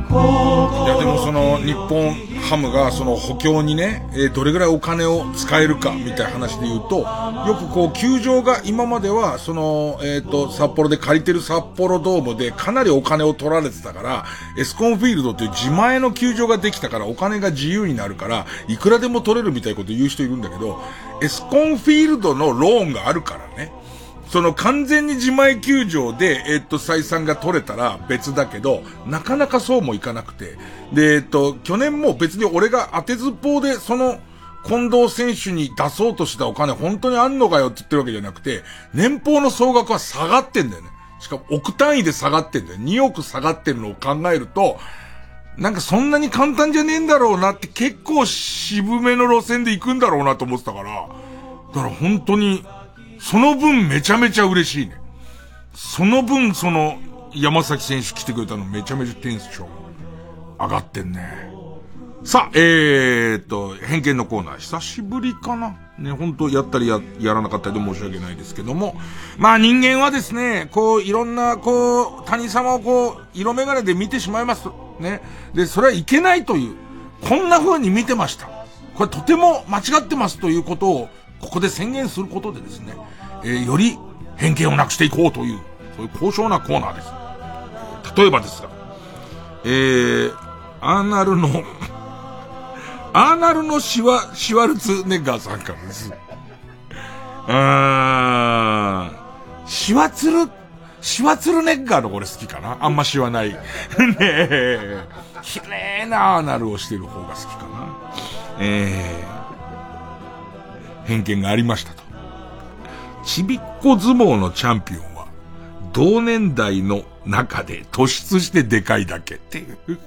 いやでもその日本ハムがその補強にね、え、どれぐらいお金を使えるかみたいな話で言うと、よくこう球場が今まではその、えっ、と、札幌で借りてる札幌ドームでかなりお金を取られてたから、エスコンフィールドっていう自前の球場ができたからお金が自由になるから、いくらでも取れるみたいなこと言う人いるんだけど、エスコンフィールドのローンがあるからね。その完全に自前球場で、えっと、採算が取れたら別だけど、なかなかそうもいかなくて。で、えっと、去年も別に俺が当てずっぽうで、その、近藤選手に出そうとしたお金本当にあんのかよって言ってるわけじゃなくて、年俸の総額は下がってんだよね。しかも億単位で下がってんだよ。2億下がってるのを考えると、なんかそんなに簡単じゃねえんだろうなって結構渋めの路線で行くんだろうなと思ってたから、だから本当に、その分めちゃめちゃ嬉しいね。その分その山崎選手来てくれたのめちゃめちゃテンション上がってんね。さあ、えーと、偏見のコーナー、久しぶりかなね、本当やったりや、やらなかったりで申し訳ないですけども。まあ人間はですね、こう、いろんな、こう、谷様をこう、色眼鏡で見てしまいます。ね。で、それはいけないという、こんな風に見てました。これとても間違ってますということを、ここで宣言することでですね、えー、より偏見をなくしていこうという、そういう高尚なコーナーです。例えばですが、えー、アーナルの アーナルのシワ、シワルツネッガーさんからです。うーん、シワツル、シワツルネッガーのこれ好きかなあんまシワない。ねえ、綺麗なアーナルをしてる方が好きかな。えー、偏見がありましたと。ちびっこ相撲のチャンピオンは、同年代の中で突出してでかいだけっていう。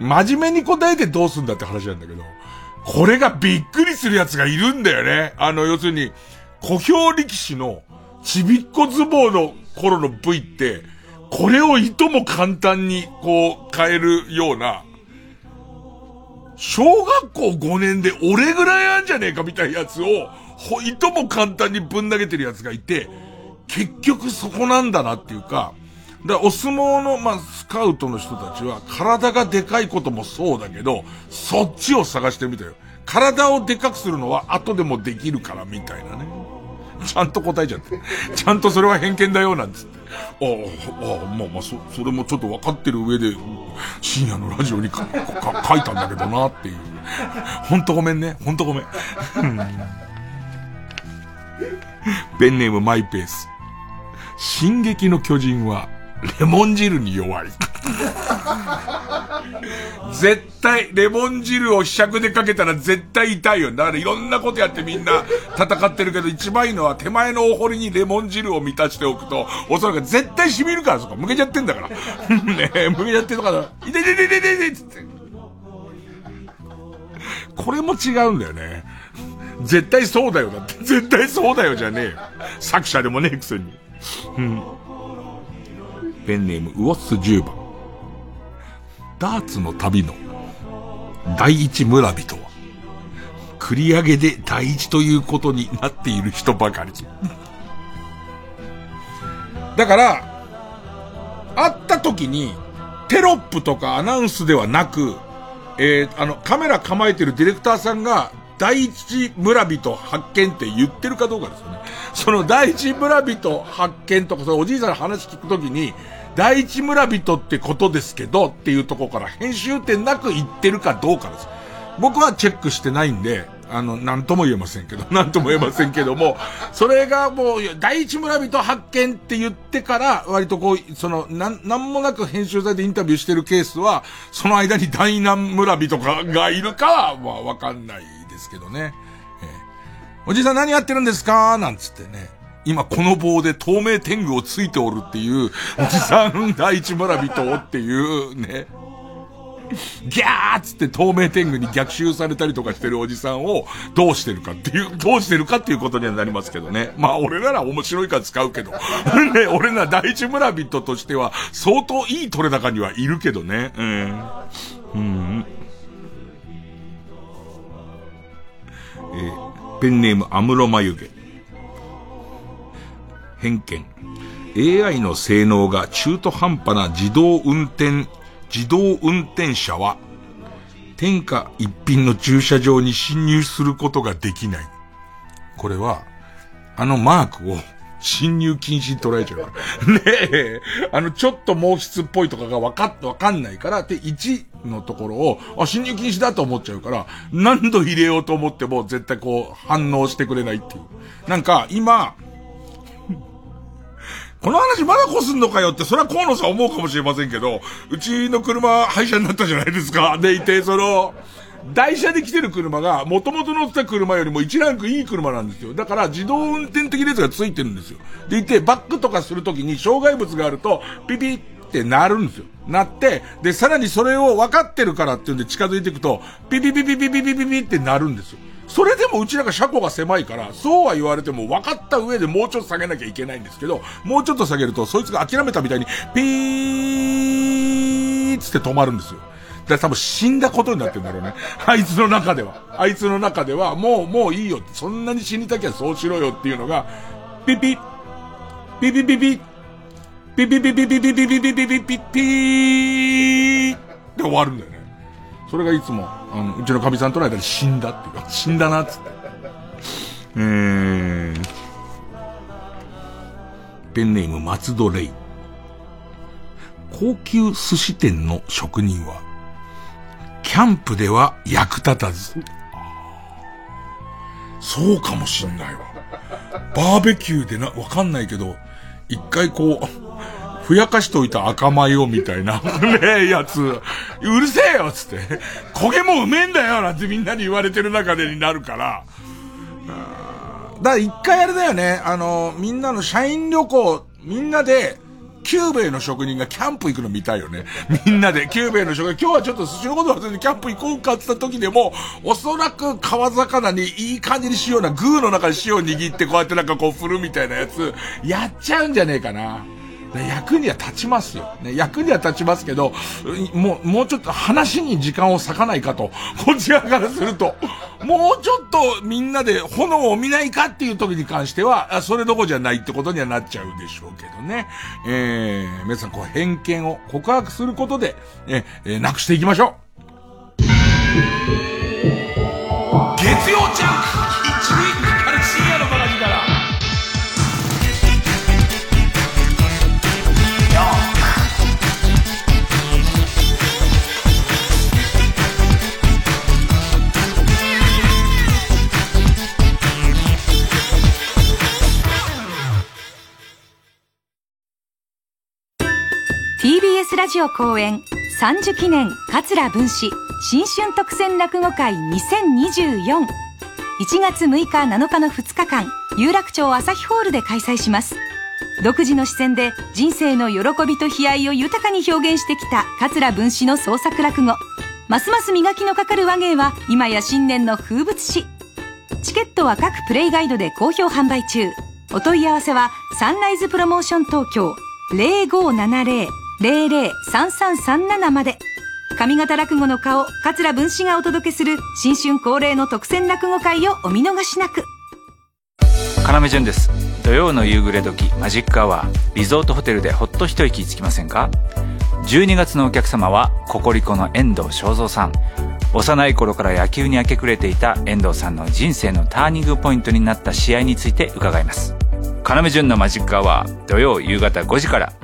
真面目に答えてどうすんだって話なんだけど、これがびっくりする奴がいるんだよね。あの、要するに、小兵力士のちびっこ相撲の頃の V って、これをいとも簡単にこう変えるような、小学校5年で俺ぐらいあんじゃねえかみたいなやつを、ほ、いとも簡単にぶん投げてるやつがいて、結局そこなんだなっていうか、だお相撲の、まあ、スカウトの人たちは、体がでかいこともそうだけど、そっちを探してみたよ。体をでかくするのは後でもできるからみたいなね。ちゃんと答えちゃって。ちゃんとそれは偏見だよ、なんつって。ああ、ああ、まあまあ、そ、それもちょっと分かってる上で、深夜のラジオにか、か、書いたんだけどな、っていう。ほんとごめんね。ほんとごめん。ペンネームマイペース。進撃の巨人は、レモン汁に弱い。絶対、レモン汁を試着でかけたら絶対痛いよ。だからいろんなことやってみんな戦ってるけど、一番いいのは手前のお堀にレモン汁を満たしておくと、おそらく絶対染みるから、そこ。向けちゃってんだから。ねえ、向けちゃってるから、いててててててつって。これも違うんだよね。絶対そうだよだって。絶対そうだよじゃねえよ。作者でもねえくせに。うん。ペンネーム、ウォッス10番。ダーツの旅の第一村人は、繰り上げで第一ということになっている人ばかり。だから、会った時に、テロップとかアナウンスではなく、えー、あの、カメラ構えてるディレクターさんが、第一村人発見って言ってるかどうかですよね。その第一村人発見とか、そのおじいさんの話聞くときに、第一村人ってことですけどっていうとこから編集点なく言ってるかどうかです。僕はチェックしてないんで、あの、なんとも言えませんけど、なんとも言えませんけども、それがもう、第一村人発見って言ってから、割とこう、その、なん、なんもなく編集されてインタビューしてるケースは、その間に第何村人かがいるかは、まあ、わかんないですけどね。えー、おじいさん何やってるんですか？なんつってね。今この棒で透明天狗をついておるっていう、おじさん第一村人っていうね。ギャーっつって透明天狗に逆襲されたりとかしてるおじさんをどうしてるかっていう、どうしてるかっていうことにはなりますけどね。まあ俺なら面白いから使うけど。ね、俺な第一村人としては相当いい取れ高にはいるけどね。うん。うん。えー、ペンネーム安室眉毛。偏見。AI の性能が中途半端な自動運転、自動運転車は、天下一品の駐車場に侵入することができない。これは、あのマークを侵入禁止に捉えちゃうから。ねえ、あの、ちょっと毛筆っぽいとかがわかっ、わかんないから、で、1のところを、あ、侵入禁止だと思っちゃうから、何度入れようと思っても絶対こう、反応してくれないっていう。なんか、今、この話まだこすんのかよって、それは河野さん思うかもしれませんけど、うちの車、廃車になったじゃないですか。でいて、その、台車で来てる車が、もともと乗ってた車よりも1ランクいい車なんですよ。だから自動運転的なやつがついてるんですよ。でいて、バックとかするときに障害物があると、ピピってなるんですよ。なって、で、さらにそれを分かってるからっていうんで近づいていくと、ピピピピピピピピピってなるんですよ。それでもうちらが車庫が狭いから、そうは言われても分かった上でもうちょっと下げなきゃいけないんですけど、もうちょっと下げると、そいつが諦めたみたいに、ピーつって止まるんですよ。だ多分死んだことになってんだろうね。あいつの中では。あいつの中では、もう、もういいよ。そんなに死にたきゃそうしろよっていうのが、ピピッ、ピピピピッ、ピピピピピピピピピピピピピピーで終わるんだよね。それがいつも、あの、うちのかみさんとの間に死んだっていうか、死んだなっつって。えー、ペンネーム松戸レイ。高級寿司店の職人は、キャンプでは役立たず。そうかもしんないわ。バーベキューでな、わかんないけど、一回こう、ふやかしといた赤米をみたいな、ねえやつ、うるせえよつって、焦げもうめえんだよなんてみんなに言われてる中でになるから、だから一回あれだよね、あの、みんなの社員旅行、みんなで、キューベイの職人がキャンプ行くの見たいよね。みんなで、キューベイの職人、今日はちょっと寿司のこと忘れてキャンプ行こうかって言った時でも、おそらく川魚にいい感じに塩な、グーの中に塩握ってこうやってなんかこう振るみたいなやつ、やっちゃうんじゃねえかな。役には立ちますよ。ね、役には立ちますけど、もう、もうちょっと話に時間を割かないかと、こちらからすると、もうちょっとみんなで炎を見ないかっていう時に関しては、それどこじゃないってことにはなっちゃうでしょうけどね。えー、皆さんこう偏見を告白することで、えー、なくしていきましょう。月曜ジャンクラジオ公演30記念桂文史新春特選落語会20241月6日7日の2日間有楽町朝日ホールで開催します。独自の視線で人生の喜びと悲哀を豊かに表現してきた桂文史の創作落語。ますます磨きのかかる話芸は今や新年の風物詩。チケットは各プレイガイドで好評販売中。お問い合わせはサンライズプロモーション東京0570 003337まで。上方落語の顔、桂文枝がお届けする新春恒例の特選落語会をお見逃しなく。要潤です。土曜の夕暮れ時、マジックアワー、リゾートホテルでほっと一息つきませんか ?12 月のお客様は、ココリコの遠藤正蔵さん。幼い頃から野球に明け暮れていた遠藤さんの人生のターニングポイントになった試合について伺います。要潤のマジックアワー、土曜夕方5時から。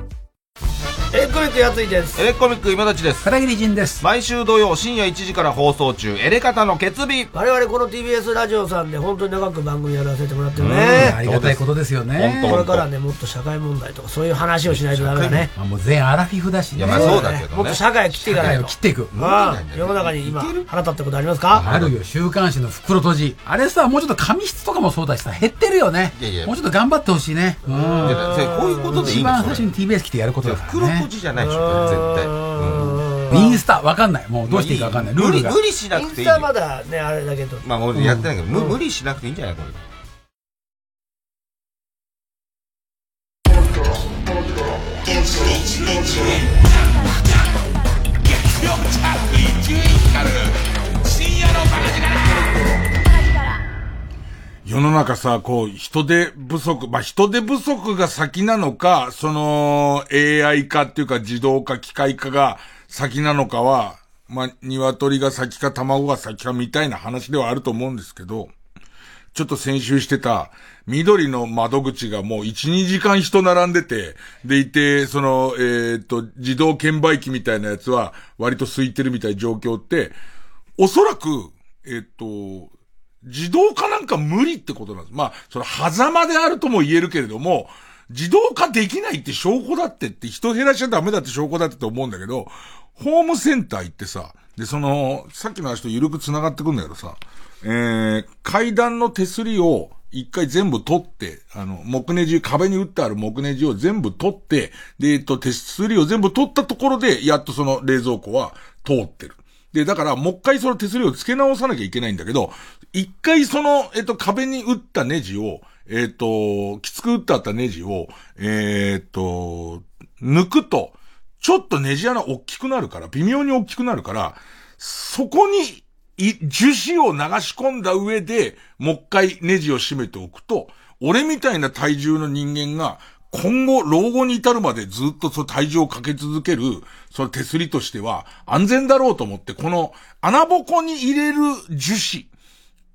エレコミックやついです。エレコミック今立ちです。片桐仁です。毎週土曜深夜1時から放送中エレカタの決日。我々この TBS ラジオさんで本当に長く番組やらせてもらってるね。ありがたいことですよね。これからねもっと社会問題とかそういう話をしないとダメだね。もう全アラフィフだしね。いやまあそうだけど、ね、もっと社会を切っていかないと。切っていく。世の中に今腹立ったことありますか？あるよ。週刊誌の袋閉じ。あれさもうちょっと紙質とかもそうだしさ減ってるよね。もうちょっと頑張ってほしいね。うん。こういうことでいい一番最初に TBS 来てやることだから袋閉じじゃないでしょ絶対、うん、インスタわかんない。もうどうしていいかわかんない。ルールが。無理しなくていい。インスタまだねあれだけど。まあ俺やってないけど、うん、無理しなくていいんじゃないこれ。月曜チャー深夜のバカ力世の中さ、こう、人手不足、まあ、人手不足が先なのか、その、AI 化っていうか自動化、機械化が先なのかは、まあ、鶏が先か卵が先かみたいな話ではあると思うんですけど、ちょっと先週してた、緑の窓口がもう1、2時間人並んでて、でいて、その、えー、っと、自動券売機みたいなやつは割と空いてるみたいな状況って、おそらく、えー、っと、自動化なんか無理ってことなんです。まあ、その、狭間であるとも言えるけれども、自動化できないって証拠だってって、人減らしちゃダメだって証拠だってと思うんだけど、ホームセンター行ってさ、で、その、さっきの話と緩く繋がってくんだけどさ、えー、階段の手すりを一回全部取って、あの、木ネジ、壁に打ってある木ネジを全部取って、で、えっと、手すりを全部取ったところで、やっとその冷蔵庫は通ってる。で、だから、もう一回その手すりを付け直さなきゃいけないんだけど、一回その、えっと、壁に打ったネジを、えっと、きつく打ってあったネジを、えっと、抜くと、ちょっとネジ穴大きくなるから、微妙に大きくなるから、そこに樹脂を流し込んだ上で、もう一回ネジを締めておくと、俺みたいな体重の人間が、今後、老後に至るまでずっとその体重をかけ続ける、その手すりとしては、安全だろうと思って、この穴ぼこに入れる樹脂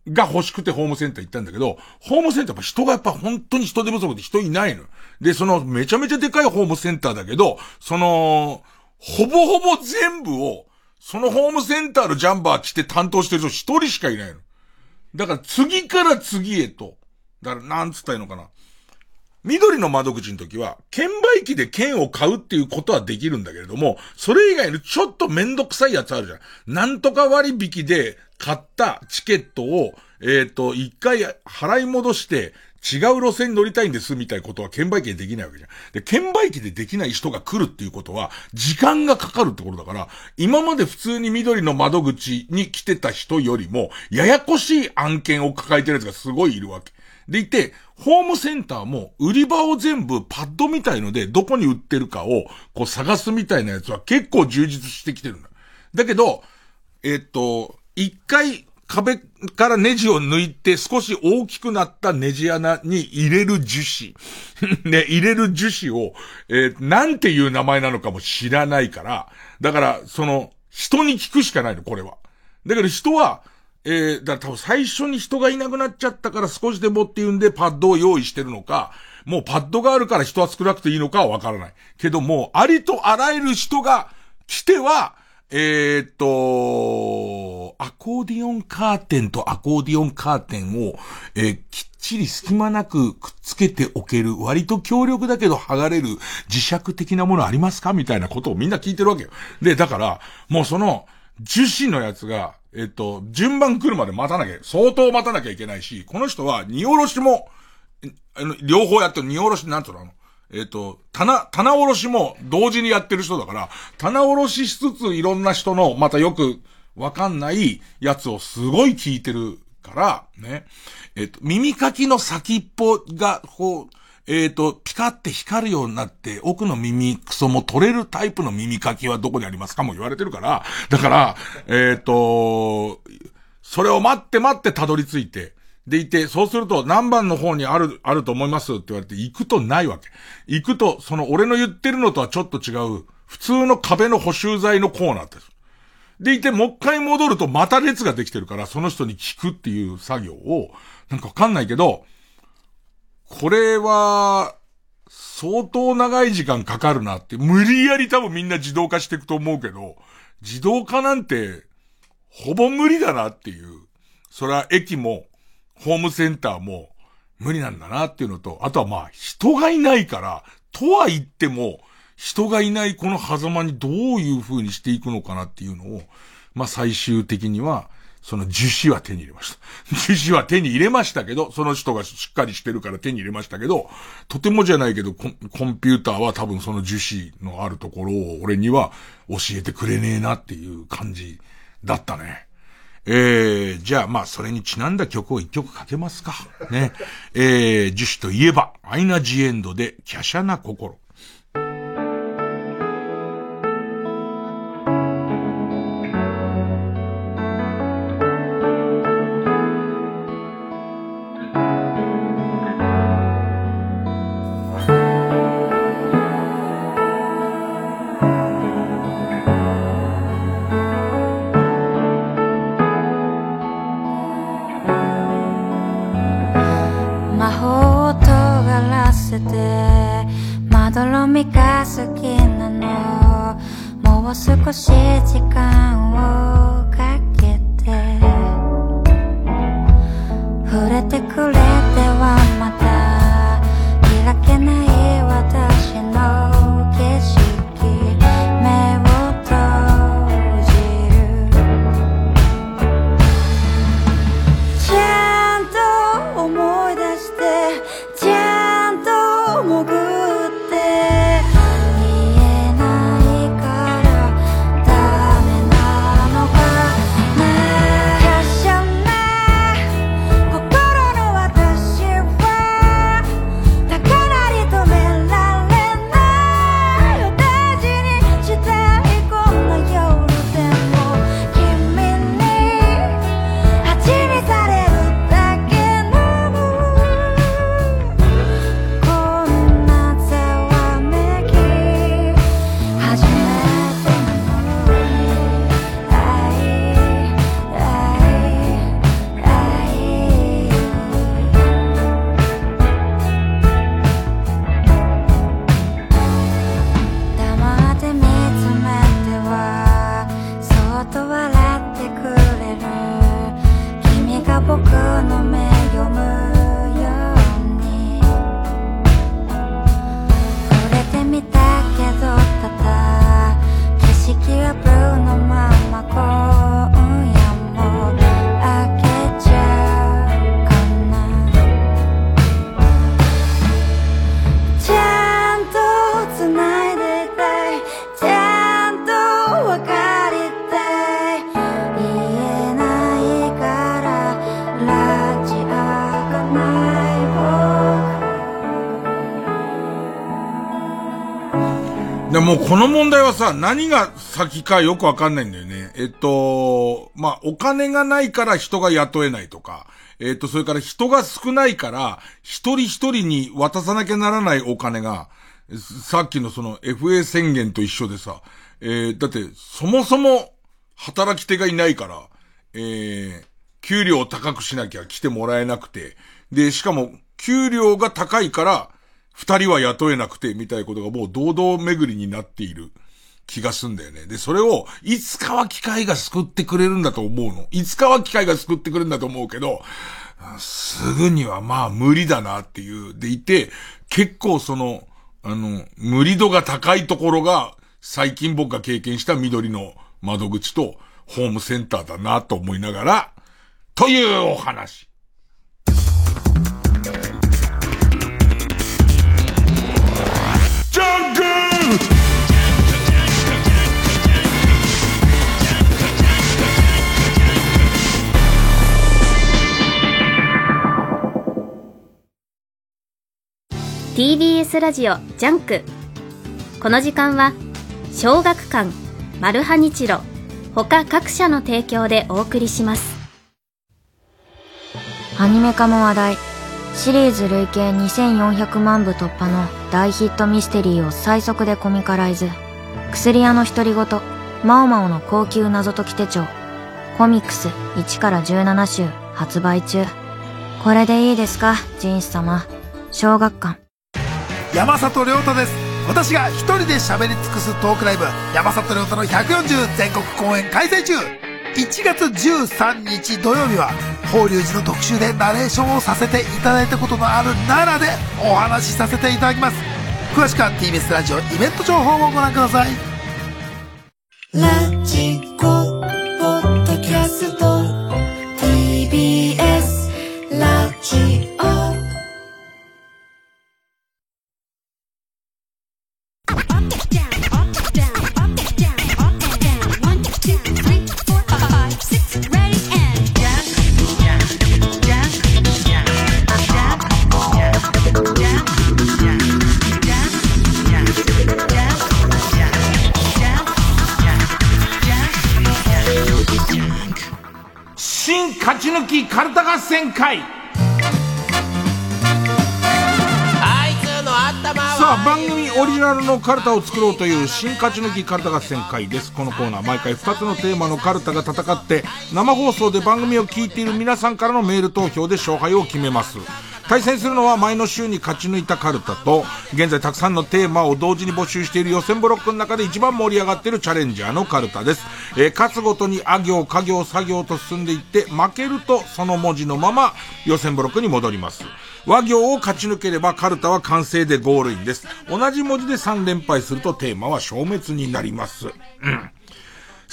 が欲しくてホームセンター行ったんだけど、ホームセンターは人がやっぱ本当に人手不足で人いないの。で、そのめちゃめちゃでかいホームセンターだけど、その、ほぼほぼ全部を、そのホームセンターのジャンバー着て担当してる人一人しかいないの。だから次から次へと。だからなんつったらいいのかな。緑の窓口の時は、券売機で券を買うっていうことはできるんだけれども、それ以外のちょっとめんどくさいやつあるじゃん。なんとか割引で買ったチケットを、えっ、ー、と、一回払い戻して、違う路線に乗りたいんですみたいなことは券売機でできないわけじゃん。で、券売機でできない人が来るっていうことは、時間がかかるってことだから、今まで普通に緑の窓口に来てた人よりも、ややこしい案件を抱えてるやつがすごいいるわけ。でいて、ホームセンターも売り場を全部パッドみたいのでどこに売ってるかをこう探すみたいなやつは結構充実してきてるんだ。だけど、えっと、一回壁からネジを抜いて少し大きくなったネジ穴に入れる樹脂。ね、入れる樹脂を、えー、なんていう名前なのかも知らないから、だから、その、人に聞くしかないの、これは。だけど人は、えー、だ多分最初に人がいなくなっちゃったから少しでもっていうんでパッドを用意してるのか、もうパッドがあるから人は少なくていいのかはわからない。けども、ありとあらゆる人が来ては、えー、っと、アコーディオンカーテンとアコーディオンカーテンを、えー、きっちり隙間なくくっつけておける、割と強力だけど剥がれる磁石的なものありますか？みたいなことをみんな聞いてるわけよ。で、だから、もうその、樹脂のやつが、えっと、順番来るまで待たなきゃ、相当待たなきゃいけないし、この人は荷下ろしも、あの、両方やってる荷下ろしなんつうのあの、えっ、と、棚、棚卸しも同時にやってる人だから、棚卸ししつついろんな人の、またよくわかんないやつをすごい聞いてるから、ね。えっ、と、耳かきの先っぽが、こう、えっ、ー、と、ピカって光るようになって、奥の耳クソも取れるタイプの耳かきはどこにありますかも言われてるから、だから、えっ、ー、と、それを待って待ってたどり着いて、でいて、そうすると何番の方にある、あると思いますって言われて、行くとないわけ。行くと、その俺の言ってるのとはちょっと違う、普通の壁の補修剤のコーナーです。でいて、もう一回戻るとまた列ができてるから、その人に聞くっていう作業を、なんかわかんないけど、これは、相当長い時間かかるなって、無理やり多分みんな自動化していくと思うけど、自動化なんて、ほぼ無理だなっていう。それは駅も、ホームセンターも、無理なんだなっていうのと、あとはまあ、人がいないから、とは言っても、人がいないこの狭間にどういう風にしていくのかなっていうのを、まあ最終的には、その樹脂は手に入れました。樹脂は手に入れましたけど、その人がしっかりしてるから手に入れましたけど、とてもじゃないけどコ、コンピューターは多分その樹脂のあるところを俺には教えてくれねえなっていう感じだったね。えー、じゃあまあそれにちなんだ曲を一曲かけますか。ね。えー、樹脂といえば、アイナ・ジ・エンドで、華奢な心。もうこの問題はさ、何が先かよくわかんないんだよね。えっと、まあ、お金がないから人が雇えないとか、えっと、それから人が少ないから、一人一人に渡さなきゃならないお金が、さっきのその FA 宣言と一緒でさ、えー、だって、そもそも働き手がいないから、えー、給料を高くしなきゃ来てもらえなくて、で、しかも、給料が高いから、二人は雇えなくて、みたいなことがもう堂々巡りになっている気がすんだよね。で、それを、いつかは機械が救ってくれるんだと思うの。いつかは機械が救ってくれるんだと思うけど、すぐにはまあ無理だなっていう。でいて、結構その、あの、無理度が高いところが、最近僕が経験した緑の窓口とホームセンターだなと思いながら、というお話。TBS ラジオジャンク。この時間は小学館マルハニチロ他各社の提供でお送りします。アニメ化も話題。シリーズ累計2400万部突破の大ヒットミステリーを最速でコミカライズ。薬屋の独り言マオマオの高級謎解き手帳。コミックス1から17週発売中。これでいいですかジンス様。小学館。山里亮太です。私が一人で喋り尽くすトークライブ山里亮太の140全国公演開催中。1月13日土曜日は法隆寺の特集でナレーションをさせていただいたことのある奈良でお話しさせていただきます。詳しくは TBS ラジオイベント情報をご覧ください。ラジコ戦会さあ、番組オリジナルのカルタを作ろうという新勝ち抜きカルタ合戦会です。このコーナー、毎回2つのテーマのカルタが戦って、生放送で番組を聞いている皆さんからのメール投票で勝敗を決めます。対戦するのは前の週に勝ち抜いたカルタと、現在たくさんのテーマを同時に募集している予選ブロックの中で一番盛り上がっているチャレンジャーのカルタです。えー、勝つごとにあ行、家行、作業と進んでいって、負けるとその文字のまま予選ブロックに戻ります。和行を勝ち抜ければカルタは完成でゴールインです。同じ文字で3連敗するとテーマは消滅になります。うん。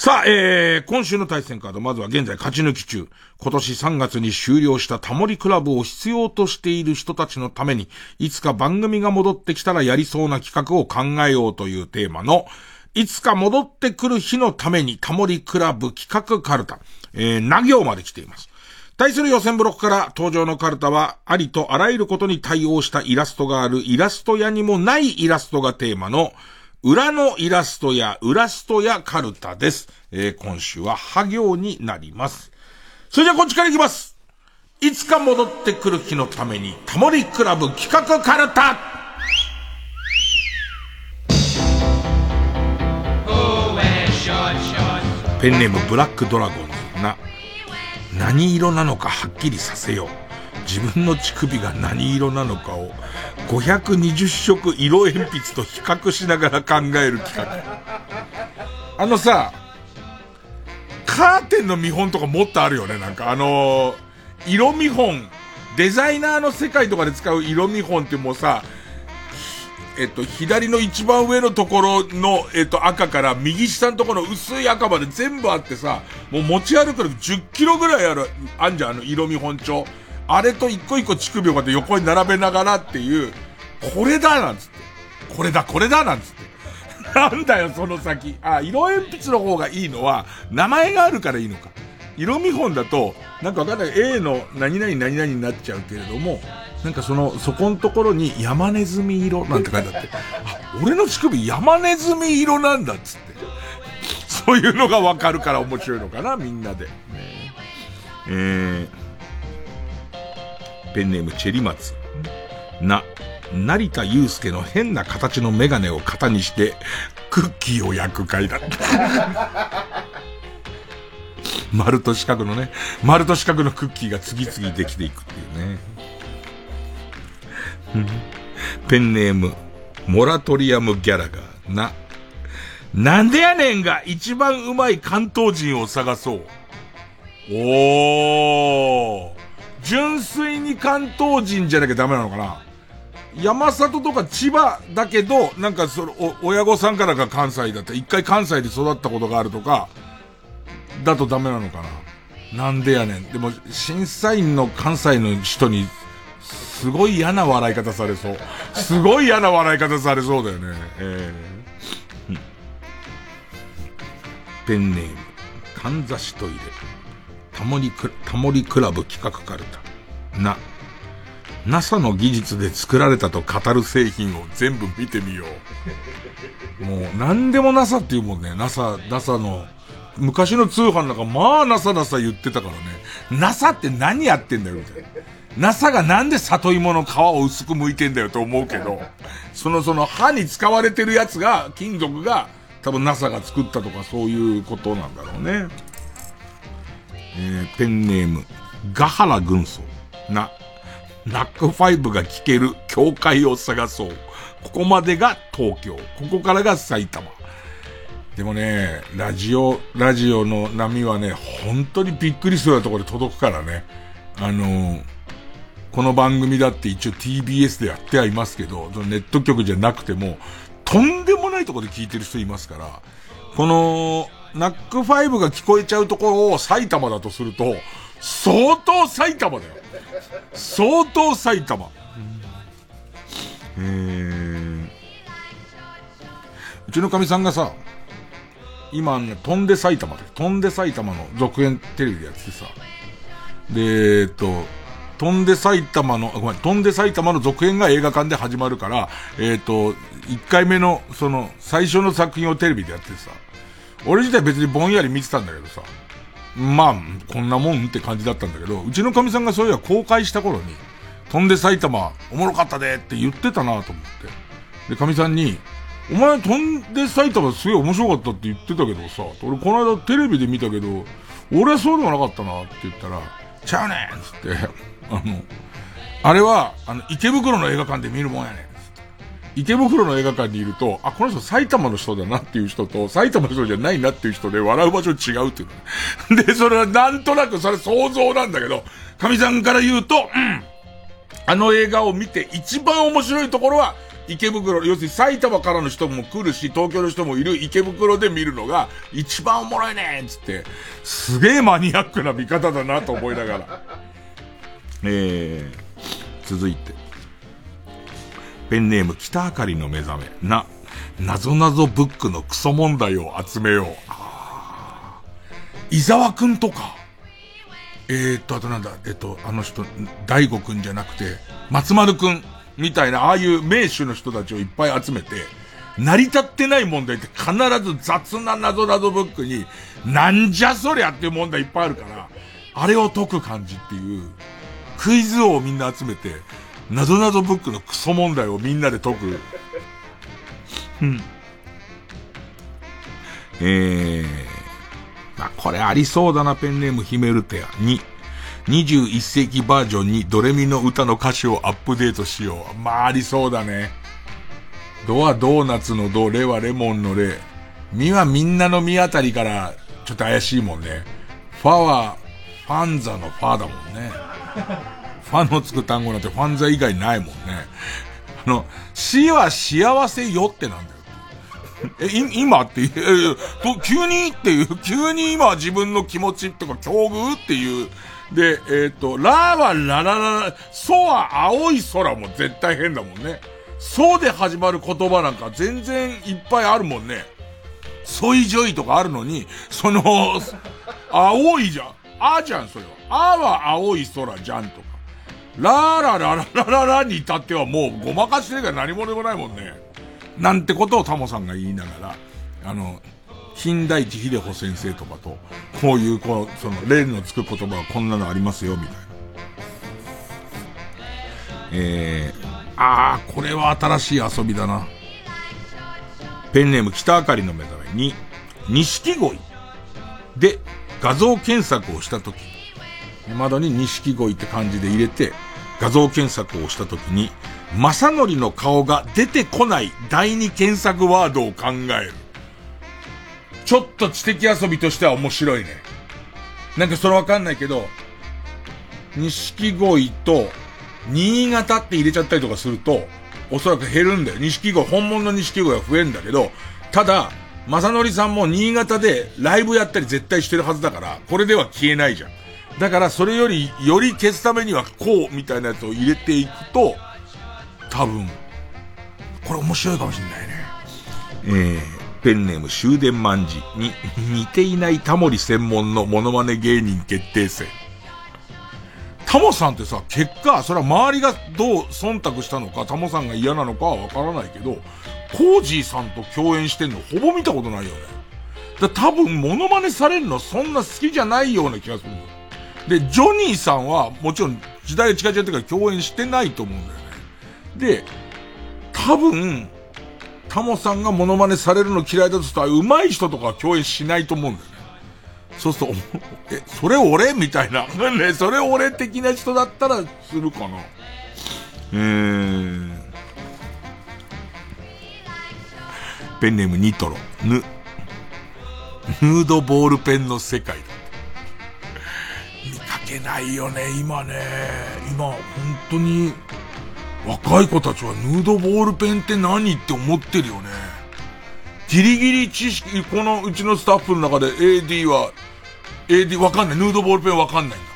さあ、えー、今週の対戦カード、まずは現在勝ち抜き中。今年3月に終了したタモリクラブを必要としている人たちのために、いつか番組が戻ってきたらやりそうな企画を考えようというテーマの、いつか戻ってくる日のためにタモリクラブ企画カルタ、えー、な行まで来ています。対する予選ブロックから登場のカルタは、ありとあらゆることに対応したイラストがあるイラスト屋にもないイラストがテーマの、裏のイラストや、裏ストやカルタです。えー、今週は、ハ行になります。それじゃこっちから行きますいつか戻ってくる日のために、タモリクラブ企画カルタペンネームブラックドラゴンズな、何色なのかはっきりさせよう。自分の乳首が何色なのかを520色色鉛筆と比較しながら考える企画。あのさ、カーテンの見本とかもっとあるよね。なんかあのー、色見本、デザイナーの世界とかで使う色見本ってもうさ、えっと、左の一番上のところの、えっと、赤から右下のところの薄い赤まで全部あってさ、もう持ち歩くの10キロぐらいある、あんじゃん、あの色見本帳。あれと一個一個乳首をこうやって横に並べながらっていう、これだなんつって。これだ、これだなんつって。なんだよ、その先。あ、色鉛筆の方がいいのは、名前があるからいいのか。色見本だと、なんかわかんない。A の何々何々になっちゃうけれども、なんかその、そこのところに山ネズミ色なんて書いてあって、あ、俺の乳首山ネズミ色なんだっつって。そういうのがわかるから面白いのかな、みんなで。ね、えーペンネームチェリマツ。な、成田祐介の変な形のメガネを型にして、クッキーを焼く回だった。丸と四角のね、丸と四角のクッキーが次々できていくっていうね。ペンネーム、モラトリアムギャラが、な、なんでやねんが一番うまい関東人を探そう。おー。純粋に関東人じゃなきゃダメなのかな？山里とか千葉だけど、なんかその、親御さんからが関西だった。一回関西で育ったことがあるとか、だとダメなのかな？なんでやねん。でも、審査員の関西の人に、すごい嫌な笑い方されそう。すごい嫌な笑い方されそうだよね。えー、ペンネーム、かんざしトイレ。タモリク、タモリクラブ企画カルタ。な、NASA の技術で作られたと語る製品を全部見てみよう。もう、何でも NASA って言うもんね。NASA、NASA の、昔の通販なんか、まあ NASA、NASA 言ってたからね。NASA って何やってんだよ、みたいな。NASA がなんで里芋の皮を薄く剥いてんだよと思うけど、そのその歯に使われてるやつが、金属が、多分 NASA が作ったとかそういうことなんだろうね。えー、ペンネーム、ガハラ軍曹。な、ナックファイブが聞ける教会を探そう。ここまでが東京。ここからが埼玉。でもね、ラジオ、ラジオの波はね、本当にびっくりするようなところで届くからね。あのー、この番組だって一応 TBS でやってはいますけど、ネット局じゃなくても、とんでもないところで聞いてる人いますから、この、ナックファイブが聞こえちゃうところを埼玉だとすると、相当埼玉だよ。相当埼玉。えー、うちのかみさんがさ、今ね、飛んで埼玉で、飛んで埼玉の続編テレビでやっててさ、で、えっと、飛んで埼玉の、ごめん、飛んで埼玉の続編が映画館で始まるから、えっ、と、1回目の、その、最初の作品をテレビでやっててさ、俺自体別にぼんやり見てたんだけどさ、まあ、こんなもんって感じだったんだけど、うちのかみさんがそういや公開した頃に、飛んで埼玉、おもろかったでって言ってたなと思って。で、かみさんに、お前飛んで埼玉すげえ面白かったって言ってたけどさ、俺この間テレビで見たけど、俺はそうでもなかったなって言ったら、ちゃうねんつって、あの、あれは、あの、池袋の映画館で見るもんやねん。池袋の映画館にいると、あ、この人埼玉の人だなっていう人と、埼玉の人じゃないなっていう人で笑う場所違うっていう。で、それはなんとなくそれ想像なんだけど、神さんから言うと、うん。あの映画を見て一番面白いところは、池袋、要するに埼玉からの人も来るし、東京の人もいる池袋で見るのが一番おもろいねんつって、すげえマニアックな見方だなと思いながら。えー、続いて。ペンネーム北あかりの目覚め。な、なぞなぞブックのクソ問題を集めよう。伊沢くんとか。えー、っと、あとなんだ、えっと、あの人、大悟くんじゃなくて、松丸くんみたいな、ああいう名手の人たちをいっぱい集めて、成り立ってない問題って必ず雑な謎なぞブックに、なんじゃそりゃっていう問題いっぱいあるから、あれを解く感じっていう、クイズ王をみんな集めて、なぞなぞブックのクソ問題をみんなで解く。うん。えー、まあ、これありそうだな、ペンネームヒメルテア。2、21世紀バージョンにドレミの歌の歌詞をアップデートしよう。まあ、ありそうだね。ドはドーナツのド、レはレモンのレ。ミはみんなのミあたりからちょっと怪しいもんね。ファはファンザのファだもんね。ファンのつく単語なんてファンザ以外ないもんね。あの、死は幸せよってなんだよ。え、今って、え、と、急にっていう、急に今自分の気持ちとか境遇っていう。で、えっ、と、ラはラララ、ソは青い空も絶対変だもんね。そうで始まる言葉なんか全然いっぱいあるもんね。ソイジョイとかあるのに、その、青いじゃん。あじゃん、それは。あは青い空じゃんとか。ラーラララララに至ってはもうごまかしてるから何もでもないもんね。なんてことをタモさんが言いながら、あの、金田一秀穂先生とかと、こういう、こう、その、例のつく言葉はこんなのありますよ、みたいな。えー、あー、これは新しい遊びだな。ペンネーム北あかりの目覚めに、錦鯉で画像検索をしたとき、窓に錦鯉って漢字で入れて、画像検索をしたときに、正則の顔が出てこない第二検索ワードを考える。ちょっと知的遊びとしては面白いね。なんかそれわかんないけど、錦鯉と新潟って入れちゃったりとかすると、おそらく減るんだよ。錦鯉、本物の錦鯉は増えるんだけど、ただ、正則さんも新潟でライブやったり絶対してるはずだから、これでは消えないじゃん。だからそれより、より消すためにはこうみたいなやつを入れていくと、多分、これ面白いかもしんないね。えー、ペンネーム終電万事に似ていないタモリ専門のモノマネ芸人決定戦。タモさんってさ、結果、それは周りがどう忖度したのか、タモさんが嫌なのかはわからないけど、コージーさんと共演してんのほぼ見たことないよね。だ多分、モノマネされるのそんな好きじゃないような気がするで、ジョニーさんは、もちろん、時代が近づいてから共演してないと思うんだよね。で、多分、タモさんがモノマネされるの嫌いだとしたら、上手い人とかは共演しないと思うんだよね。そうすると、え、それ俺？みたいな。ね、それ俺的な人だったらするかな。えー。ペンネームニトロ。ぬ。ヌードボールペンの世界だ。けないよね、今ね。今、本当に、若い子たちはヌードボールペンって何って思ってるよね。ギリギリ知識、このうちのスタッフの中で AD は、AD わかんない。ヌードボールペンわかんないんだ。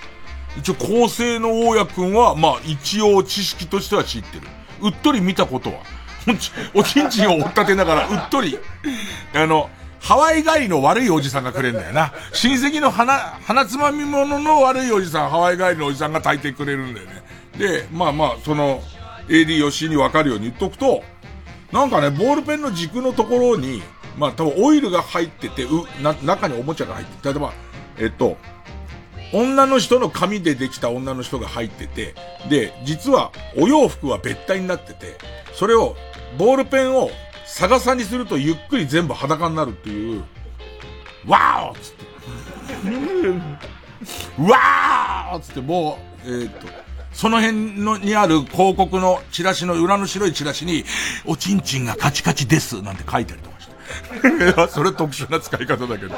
一応、構成の大家くんは、まあ、一応知識としては知ってる。うっとり見たことは。おちんちんを追っ立てながら、うっとり、あの、ハワイ帰りの悪いおじさんがくれんだよな。親戚の鼻、鼻つまみ物の悪いおじさん、ハワイ帰りのおじさんが炊いてくれるんだよね。で、まあまあ、その、AD 吉にわかるように言っとくと、なんかね、ボールペンの軸のところに、まあ多分オイルが入ってて、う、な、中におもちゃが入ってて、例えば、えっと、女の人の髪でできた女の人が入ってて、で、実はお洋服は別体になってて、それを、ボールペンを逆さにするとゆっくり全部裸になるっていう、わーっつって。わーっつってもう、えっ、と、その辺のにある広告のチラシの裏の白いチラシに、おちんちんがカチカチですなんて書いたりとかして。それ特殊な使い方だけど。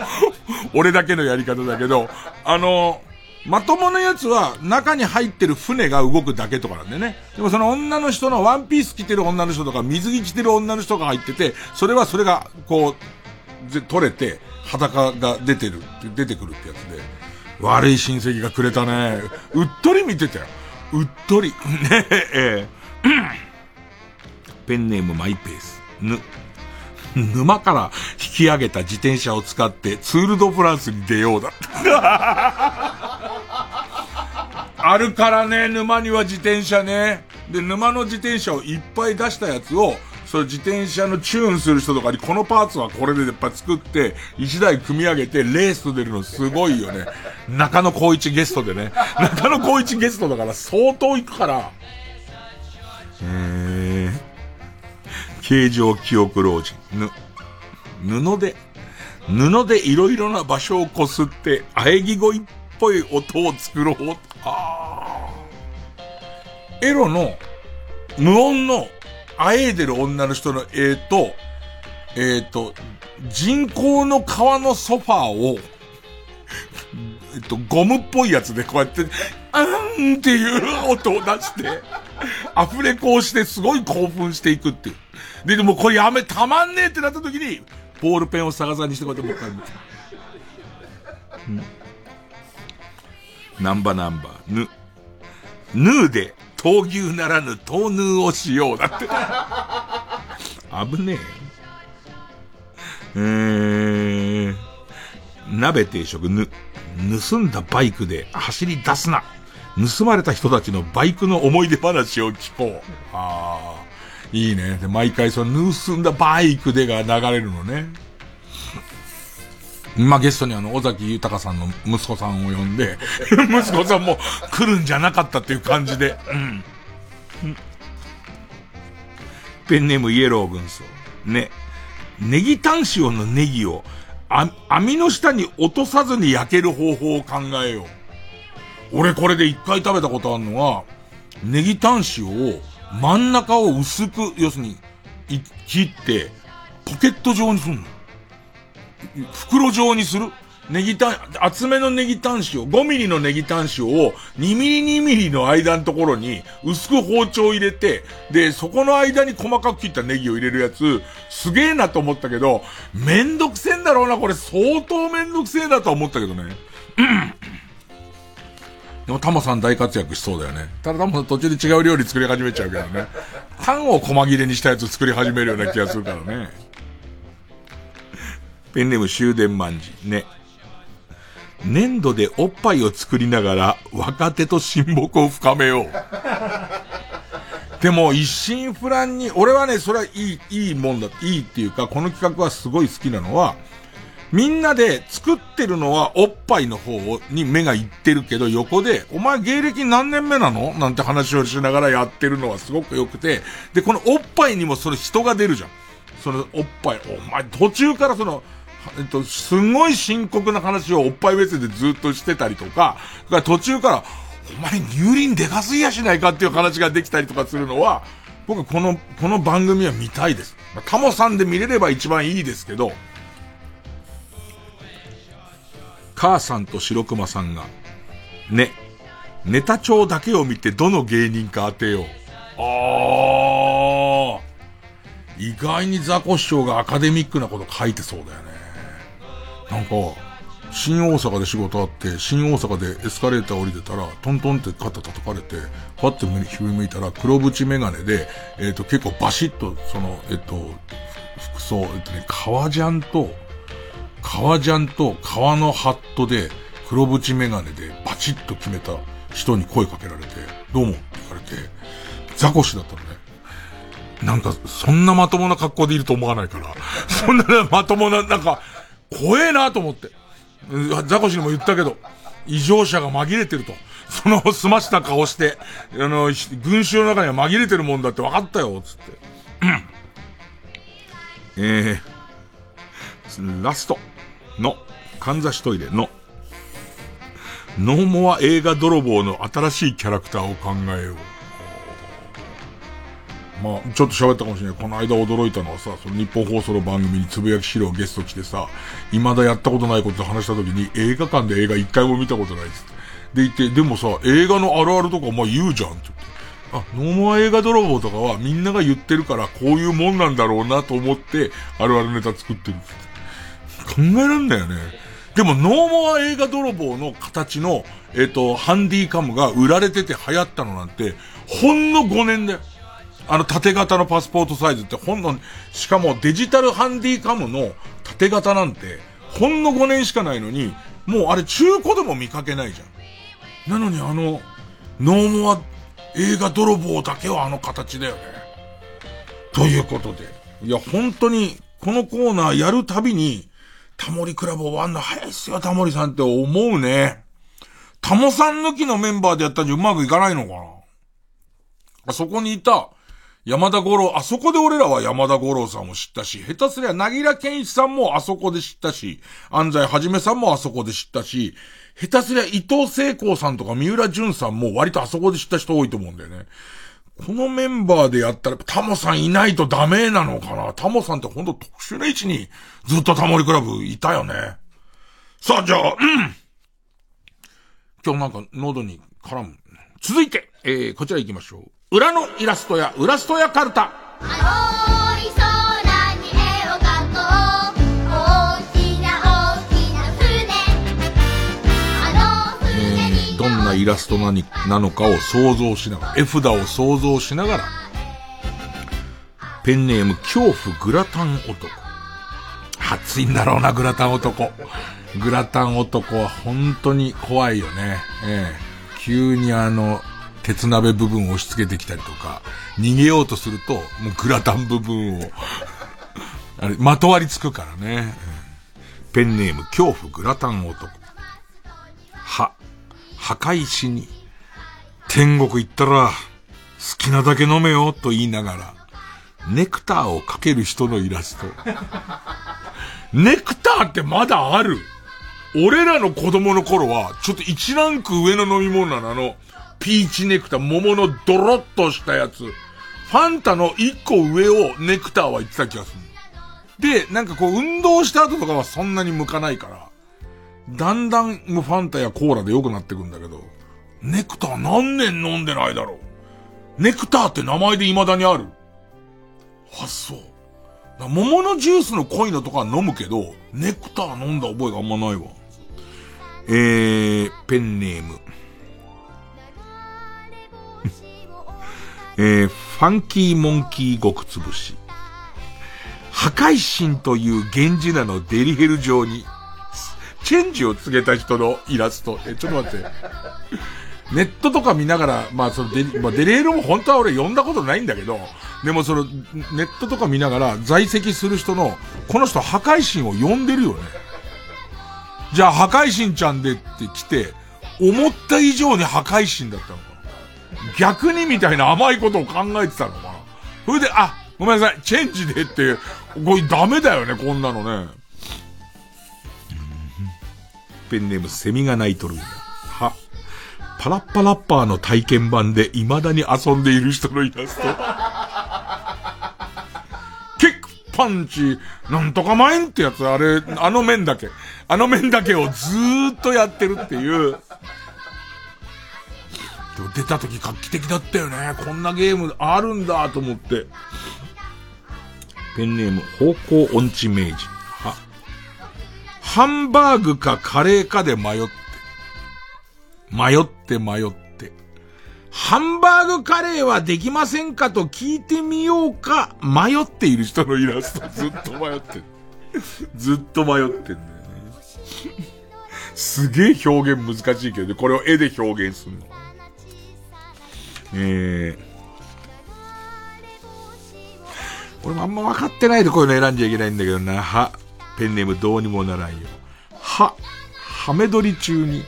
俺だけのやり方だけど、あの、まともなやつは中に入ってる船が動くだけとかなんだよね。でもその女の人のワンピース着てる女の人とか水着着てる女の人が入ってて、それはそれがこう、取れて裸が出てる、出てくるってやつで、悪い親戚がくれたね。うっとり見てたよ。うっとり。ねえ、えペンネームマイペース。ぬ。沼から引き上げた自転車を使ってツールドフランスに出ようだった。あるからね、沼には自転車ね。で、沼の自転車をいっぱい出したやつを、その自転車のチューンする人とかに、このパーツはこれでやっぱ作って、一台組み上げて、レースと出るのすごいよね。中野光一ゲストでね。中野光一ゲストだから相当行くから。えー、形状記憶老人。ぬ、布で、布でいろいろな場所をこすって、喘ぎ声っぽい音を作ろう。ああエロの、無音の、あえいでる女の人の絵と、えっ、ー、と、人工の革のソファーを、えっと、ゴムっぽいやつでこうやって、あーんっていう音を出して、アフレコをしてすごい興奮していくっていう。で、でもこれやめ、たまんねえってなった時に、ボールペンを逆さにしてこうやってもう一回見て。うんナンバナンバー、ぬ。ヌーで、闘牛ならぬ豆乳をしようだって。危ねえ。えー、鍋定食ぬ。盗んだバイクで走り出すな。盗まれた人たちのバイクの思い出話を聞こう。ああ、いいね。で、毎回その盗んだバイクでが流れるのね。ま、ゲストにあの、尾崎豊さんの息子さんを呼んで、息子さんも来るんじゃなかったっていう感じで、うん。ペンネームイエロー軍曹。ね。ネギタン塩のネギを、あ、網の下に落とさずに焼ける方法を考えよう。俺これで一回食べたことあるのは、ネギタン塩を真ん中を薄く、要するに、切って、ポケット状にすんの。袋状にするネギタン、厚めのネギタン塩、5ミリのネギタン塩を2ミリ2ミリの間のところに薄く包丁を入れて、で、そこの間に細かく切ったネギを入れるやつ、すげえなと思ったけど、めんどくせえんだろうな、これ相当めんどくせえなと思ったけどね。うん。でもタモさん大活躍しそうだよね。ただタモさん途中で違う料理作り始めちゃうけどね。タンを細切れにしたやつ作り始めるような気がするからね。ペンネーム終電万事。ね。粘土でおっぱいを作りながら若手と親睦を深めよう。でも一心不乱に、俺はね、それはいい、いいもんだ、いいっていうか、この企画はすごい好きなのは、みんなで作ってるのはおっぱいの方に目がいってるけど、横で、お前芸歴何年目なの？なんて話をしながらやってるのはすごく良くて、で、このおっぱいにもその人が出るじゃん。そのおっぱい、お前途中からその、えっと、すごい深刻な話をおっぱい別でずっとしてたりとか、か途中から、お前乳輪でかすぎやしないかっていう話ができたりとかするのは、僕はこの、この番組は見たいです。まあ、タモさんで見れれば一番いいですけど、母さんと白熊さんが、ね、ネタ帳だけを見てどの芸人か当てよう。ああ、意外にザコ師匠がアカデミックなこと書いてそうだよね。なんか、新大阪で仕事あって、新大阪でエスカレーター降りてたら、トントンって肩叩かれて、パッて振り向いたら、黒縁メガネで、えっ、ー、と、結構バシッと、その、えっ、ー、と、服装、えっ、ー、とね、革ジャンと、革ジャンと革のハットで、黒縁メガネでバチッと決めた人に声かけられて、どうもって言われて、ザコシだったのね。なんか、そんなまともな格好でいると思わないから、そんなまともな、なんか、怖えなと思って。ザコシにも言ったけど、異常者が紛れてると。その済ました顔して、あの、群衆の中には紛れてるもんだって分かったよ、つって。えー、ラストの、かんざしトイレの、ノーモア映画泥棒の新しいキャラクターを考えよう。まあ、ちょっと喋ったかもしれない。この間驚いたのはさ、その日本放送の番組につぶやき資料ゲスト来てさ、未だやったことないことで話した時に映画館で映画一回も見たことないっつって。で言って、でもさ、映画のあるあるとかまあ言うじゃんって言って。あ、ノーモア映画泥棒とかはみんなが言ってるからこういうもんなんだろうなと思って、あるあるネタ作ってるって。考えらんないよね。でも、ノーモア映画泥棒の形の、えっ、ー、と、ハンディカムが売られてて流行ったのなんて、ほんの5年だよ。あの縦型のパスポートサイズってほんの、しかもデジタルハンディカムの縦型なんて、ほんの5年しかないのに、もうあれ中古でも見かけないじゃん。なのにあの、ノーモア映画泥棒だけはあの形だよね。ということで。いや、本当に、このコーナーやるたびに、タモリクラブ終わんの早いっすよ、タモリさんって思うね。タモさん抜きのメンバーでやったんじゃうまくいかないのかなあそこにいた、山田五郎、あそこで俺らは山田五郎さんを知ったし、下手すりゃ、なぎら健一さんもあそこで知ったし、安西はじめさんもあそこで知ったし、下手すりゃ伊藤聖光さんとか三浦淳さんも割とあそこで知った人多いと思うんだよね。このメンバーでやったら、タモさんいないとダメなのかな？タモさんってほんと特殊な位置にずっとタモリクラブいたよね。さあ、じゃあ、うん。今日なんか喉に絡む。続いて、えー、こちら行きましょう。裏のイラストや、裏ストやカルタ。どんなイラストなに、なのかを想像しながら、絵札を想像しながら、ペンネーム恐怖グラタン男。熱いんだろうな、グラタン男。グラタン男は本当に怖いよね。ええ急にあの、鉄鍋部分を押し付けてきたりとか、逃げようとすると、もうグラタン部分を あれ、まとわりつくからね。ペンネーム、恐怖グラタン男。は、墓石に、天国行ったら、好きなだけ飲めよ、と言いながら、ネクターをかける人のイラスト。ネクターってまだある俺らの子供の頃は、ちょっと一ランク上の飲み物なの、あの、ピーチネクタ、桃のドロッとしたやつ。ファンタの一個上をネクターは言ってた気がする。で、なんかこう運動した後とかはそんなに向かないから、だんだんもうファンタやコーラで良くなってくんだけど、ネクター何年飲んでないだろう。ネクターって名前で未だにある。あ、そう。桃のジュースの濃いのとか飲むけど、ネクター飲んだ覚えがあんまないわ。えー、ペンネーム。えー、ファンキーモンキー極つぶし。破壊神という源氏名のデリヘル上に、チェンジを告げた人のイラスト。え、ちょっと待って。ネットとか見ながら、まあそのデリ、まあ、デリヘルも本当は俺読んだことないんだけど、でもその、ネットとか見ながら在籍する人の、この人破壊神を呼んでるよね。じゃあ破壊神ちゃんでって来て、思った以上に破壊神だったの。逆にみたいな甘いことを考えてたのかな。それで、あ、ごめんなさい、チェンジでって、これダメだよね、こんなのね。ペンネームセミが鳴いとる。は、パラッパラッパーの体験版で未だに遊んでいる人のイラスト。キックパンチ、なんとかマインってやつ、あれ、あの面だけ。あの面だけをずーっとやってるっていう。出た時画期的だったよね。こんなゲームあるんだと思って。ペンネーム、方向音痴名人。は、ハンバーグかカレーかで迷って。迷って迷って。ハンバーグカレーはできませんかと聞いてみようか、迷っている人のイラストずっと迷ってる。ずっと迷ってんだよね。すげえ表現難しいけどね、これを絵で表現するの。えー、俺もあんま分かってないでこういうの選んじゃいけないんだけどな。は、ペンネームどうにもならんよ。は、ハメ撮り中に、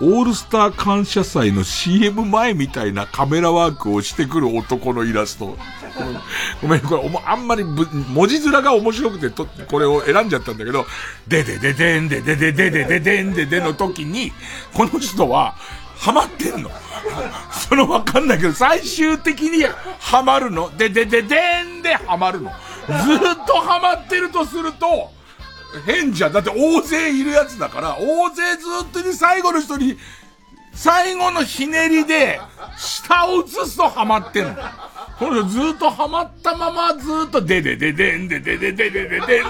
オールスター感謝祭の CM 前みたいなカメラワークをしてくる男のイラスト。ごめん、これ、あんまり文字面が面白くてと、これを選んじゃったんだけど、ででででんでででででででんででの時に、この人は、ハマってんの？そのわかんないけど、最終的にハマるの？ででででんでハマるの？ずっとハマってるとすると、変じゃん。だって大勢いるやつだから、大勢ずっとに最後の人に、最後のひねりで、下を映すとハマってんの。このずっとハマったままずっとででででんでででででででんでで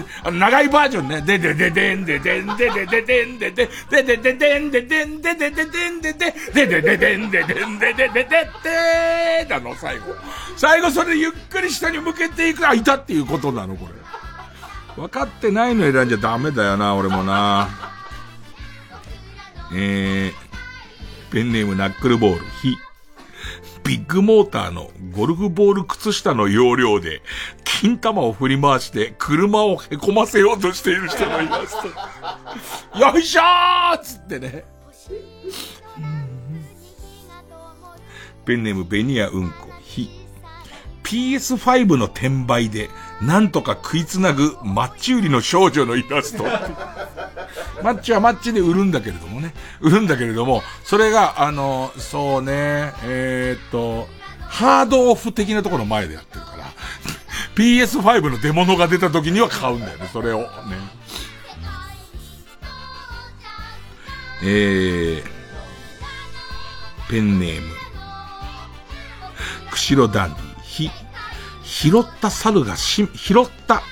で長いバージョンね。ででででんででんででででんででででででんででんででででんででででででんででんでででででだの最後。最後それでゆっくり下に向けていくあ、いたっていうことなのこれ。分かってないの選んじゃダメだよな、俺もな。えー、ペンネームナックルボール、ひ。ビッグモーターのゴルフボール靴下の要領で、金玉を振り回して車をへこませようとしている人がいますと。よいしょーつってね。ペンネームベニアうんこ、ひ。PS5 の転売で、なんとか食いつなぐマッチ売りの少女のイラスト。マッチはマッチで売るんだけれどもね。売るんだけれども、それが、あの、そうね、えー、っと、ハードオフ的なところの前でやってるから、PS5 の出物が出た時には買うんだよね、それを。ね。えー、ペンネーム、釧路ダンディ、ひ、拾った猿がし、拾った、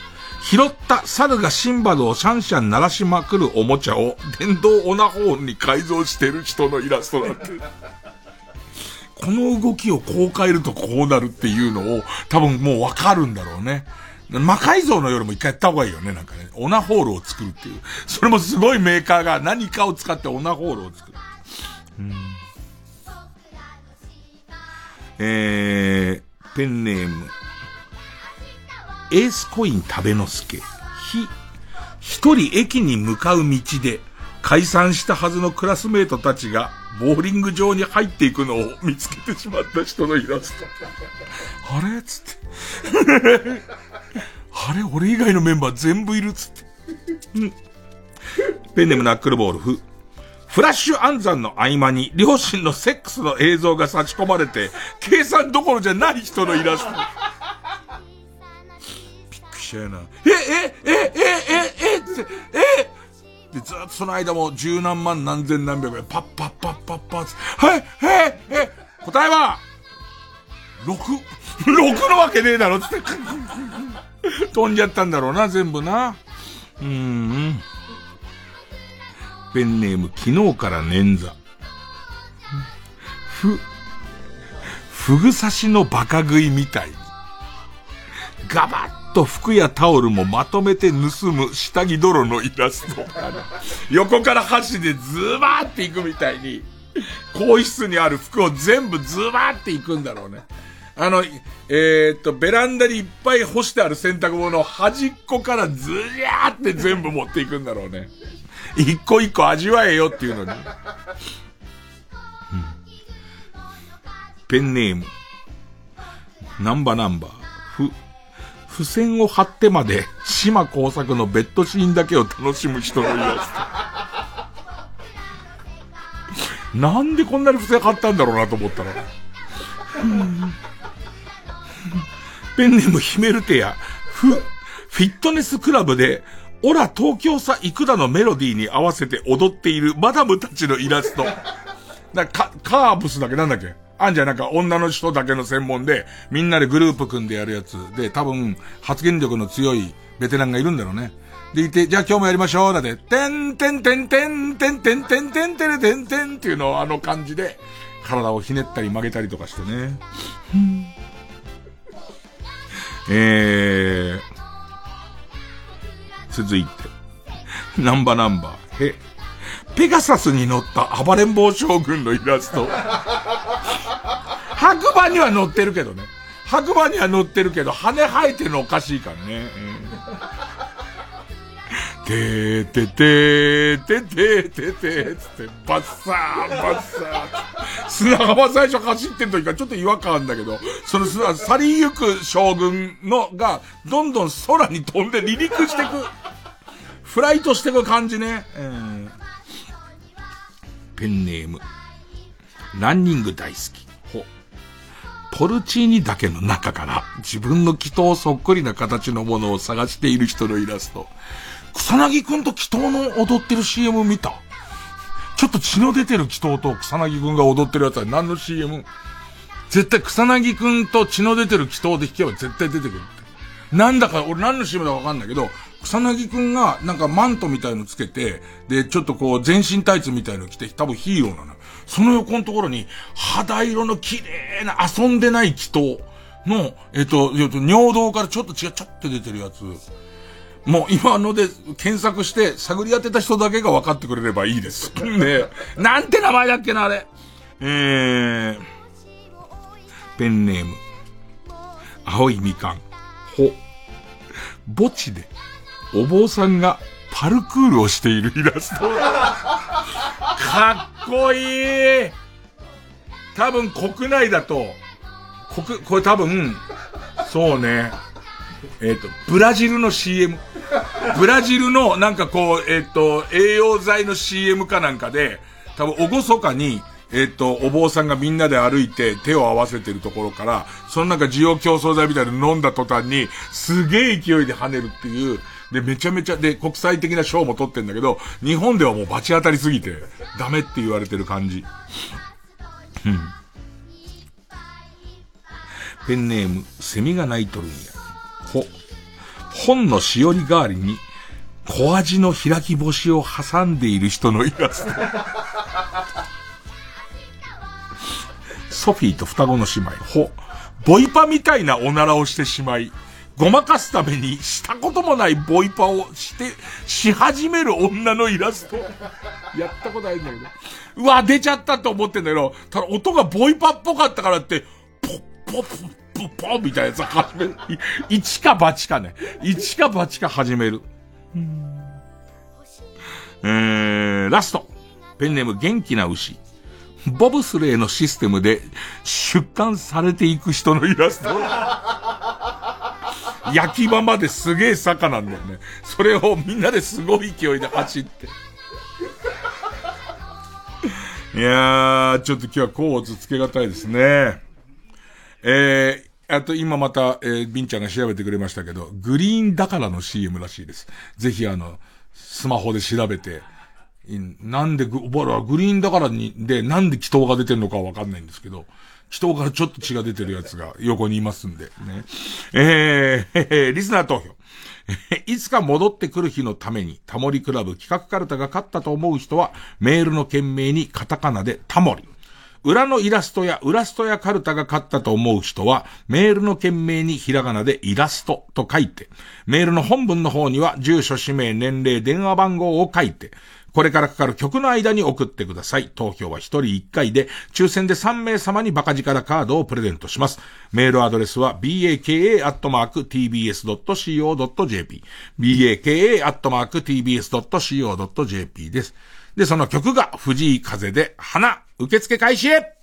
拾った猿がシンバルをシャンシャン鳴らしまくるおもちゃを電動オナホーンに改造してる人のイラストなんて。この動きをこう変えるとこうなるっていうのを多分もうわかるんだろうね。魔改造の夜も一回やった方がいいよね、なんかね。オナホールを作るっていう。それもすごいメーカーが何かを使ってオナホールを作る。うんえー、ペンネーム、エースコイン食べのすけ、ひ、一人駅に向かう道で、解散したはずのクラスメートたちが、ボーリング場に入っていくのを見つけてしまった人のイラスト。あれ？つって。あれ？俺以外のメンバー全部いる？つって。ペンネムナックルボールフ。フラッシュ暗算の合間に両親のセックスの映像が差し込まれて、計算どころじゃない人のイラスト。したよな。え、え、え、え、え、え、って、えで、ずっとその間も十何万何千何百円、パッパッパッパッパッはい、え、え、答えは、6、6のわけねえだろつって。飛んじゃったんだろうな、全部な。うーん。ペンネーム、昨日から捻挫。ふ、ふぐ刺しのバカ食いみたいに。ガバッと服やタオルもまとめて盗む下着泥のイラスト。横から箸でズバーっていくみたいに、更衣室にある服を全部ズバーっていくんだろうね。あの、えー、っと、ベランダにいっぱい干してある洗濯物を端っこからズリャーって全部持っていくんだろうね。一個一個味わえよっていうのに。ペンネーム。ナンバナンバー。ふ、付箋を貼ってまで、島工作のベッドシーンだけを楽しむ人のイラスト。なんでこんなに付箋貼ったんだろうなと思ったら。ペンネームヒメルテア。ふ、フィットネスクラブで、オラ東京さいくらのメロディーに合わせて踊っているマダムたちのイラスト。なか、カーブスだけ？なんだっけ？あんじゃなんか女の人だけの専門で、みんなでグループ組んでやるやつで、多分発言力の強いベテランがいるんだろうね。でいて、じゃあ今日もやりましょうだって、てんてんてんてんてんてんてんてんてんてんてんっていうのをあの感じで、体をひねったり曲げたりとかしてね。えー、続いて、ナンバナンバー、へ、ペガサスに乗った暴れん坊将軍のイラスト。白馬には乗ってるけどね。白馬には乗ってるけど、羽生えてるのおかしいからね。てーててーててーててーつって、バッサーバッサー砂浜最初走ってん時からちょっと違和感あるんだけど、その砂、去りゆく将軍のが、どんどん空に飛んで離陸してく、フライトしてく感じね。ペンネーム、ランニング大好き。ポルチーニ岳の中から自分の祈祷そっくりな形のものを探している人のイラスト。草薙くんと祈祷の踊ってる CM 見た？ちょっと血の出てる祈祷と草薙くんが踊ってるやつは何の CM? 絶対草薙くんと血の出てる祈祷で弾けば絶対出てくるって。なんだか、俺何の CM だかわかんないけど、草薙くんがなんかマントみたいのつけて、で、ちょっとこう全身タイツみたいの着て、多分ヒーローなの。その横のところに、肌色の綺麗な遊んでない祈祷の、えっと、尿道からちょっと血がちょっと出てるやつ。もう今ので検索して探り当てた人だけが分かってくれればいいです。ねなんて名前だっけな、あれ。えー、ペンネーム。青いみかん。ほ。墓地で、お坊さんがパルクールをしているイラスト。かっこいい多分国内だと、国、これ多分、そうね。えっ、ー、と、ブラジルの CM。ブラジルのなんかこう、えっ、ー、と、栄養剤の CM かなんかで、多分おごそかに、えっ、ー、と、お坊さんがみんなで歩いて手を合わせてるところから、そのなんか需要競争剤みたいなの飲んだ途端に、すげえ勢いで跳ねるっていう、で、めちゃめちゃ、で、国際的な賞も取ってんだけど、日本ではもう罰当たりすぎて、ダメって言われてる感じ。うん。ペンネーム、セミが鳴いとるんや。ほ。本のしおり代わりに、小味の開き干しを挟んでいる人のイラスト。ソフィーと双子の姉妹。ほ。ボイパみたいなおならをしてしまい、ごまかすためにしたこともないボイパをして、し始める女のイラスト。やったことないんだけど。うわ、出ちゃったと思ってんだけど、ただ音がボイパっぽかったからって、ポッポッポッポッみたいなやつ始める。一か八かね。一か八か始める。えー、ラスト。ペンネーム元気な牛。ボブスレーのシステムで出刊されていく人のイラスト。焼き場まですげえ坂なんだよね。それをみんなですごい勢いで走って。いやー、ちょっと今日は甲乙つけがたいですね。えー、あと今また、えー、ビンちゃんが調べてくれましたけど、グリーンだからの CM らしいです。ぜひあの、スマホで調べて、なんでグ、おばらグリーンだからに、で、なんで祈祷が出てるのかわかんないんですけど、人からちょっと血が出てるやつが横にいますんで、ね。えー、リスナー投票。いつか戻ってくる日のために、タモリクラブ企画カルタが勝ったと思う人は、メールの件名にカタカナでタモリ。裏のイラストや、ウラストやカルタが勝ったと思う人は、メールの件名にひらがなでイラストと書いて、メールの本文の方には、住所、氏名、年齢、電話番号を書いて、これからかかる曲の間に送ってください。投票は1人1回で、抽選で3名様にバカ力カードをプレゼントします。メールアドレスは baka.tbs.co.jp baka.tbs.co.jp です。で、その曲が藤井風で花、受付開始へ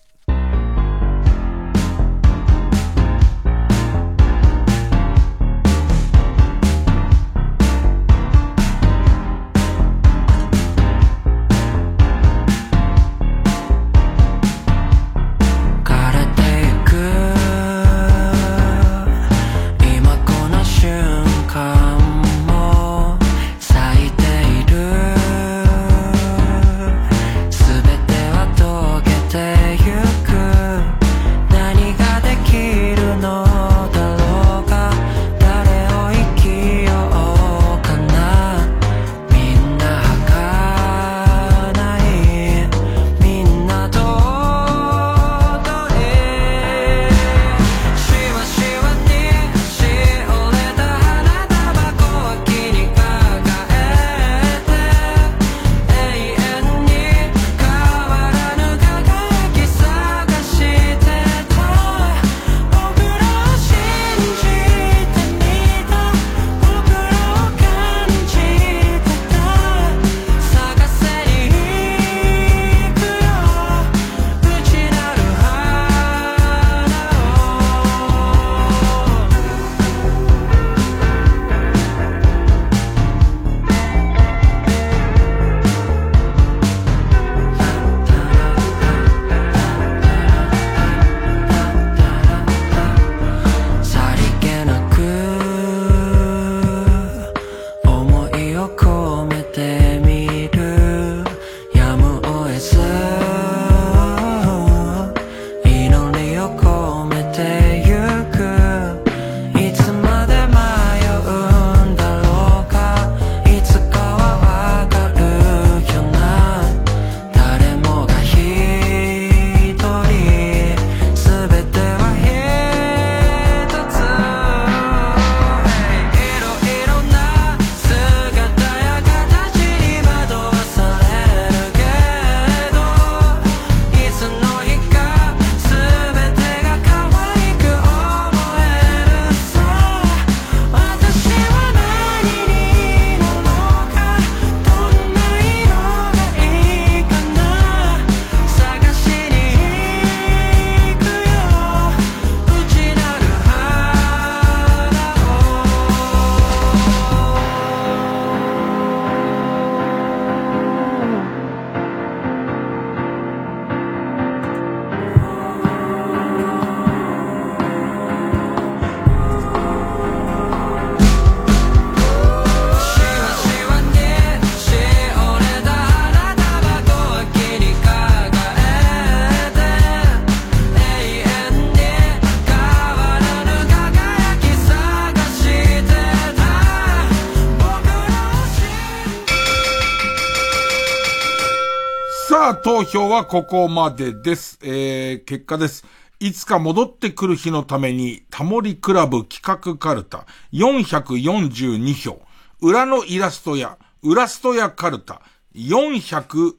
投票はここまでです。えー、結果です。いつか戻ってくる日のために、タモリクラブ企画カルタ、442票。裏のイラストや、ウラストやカルタ、409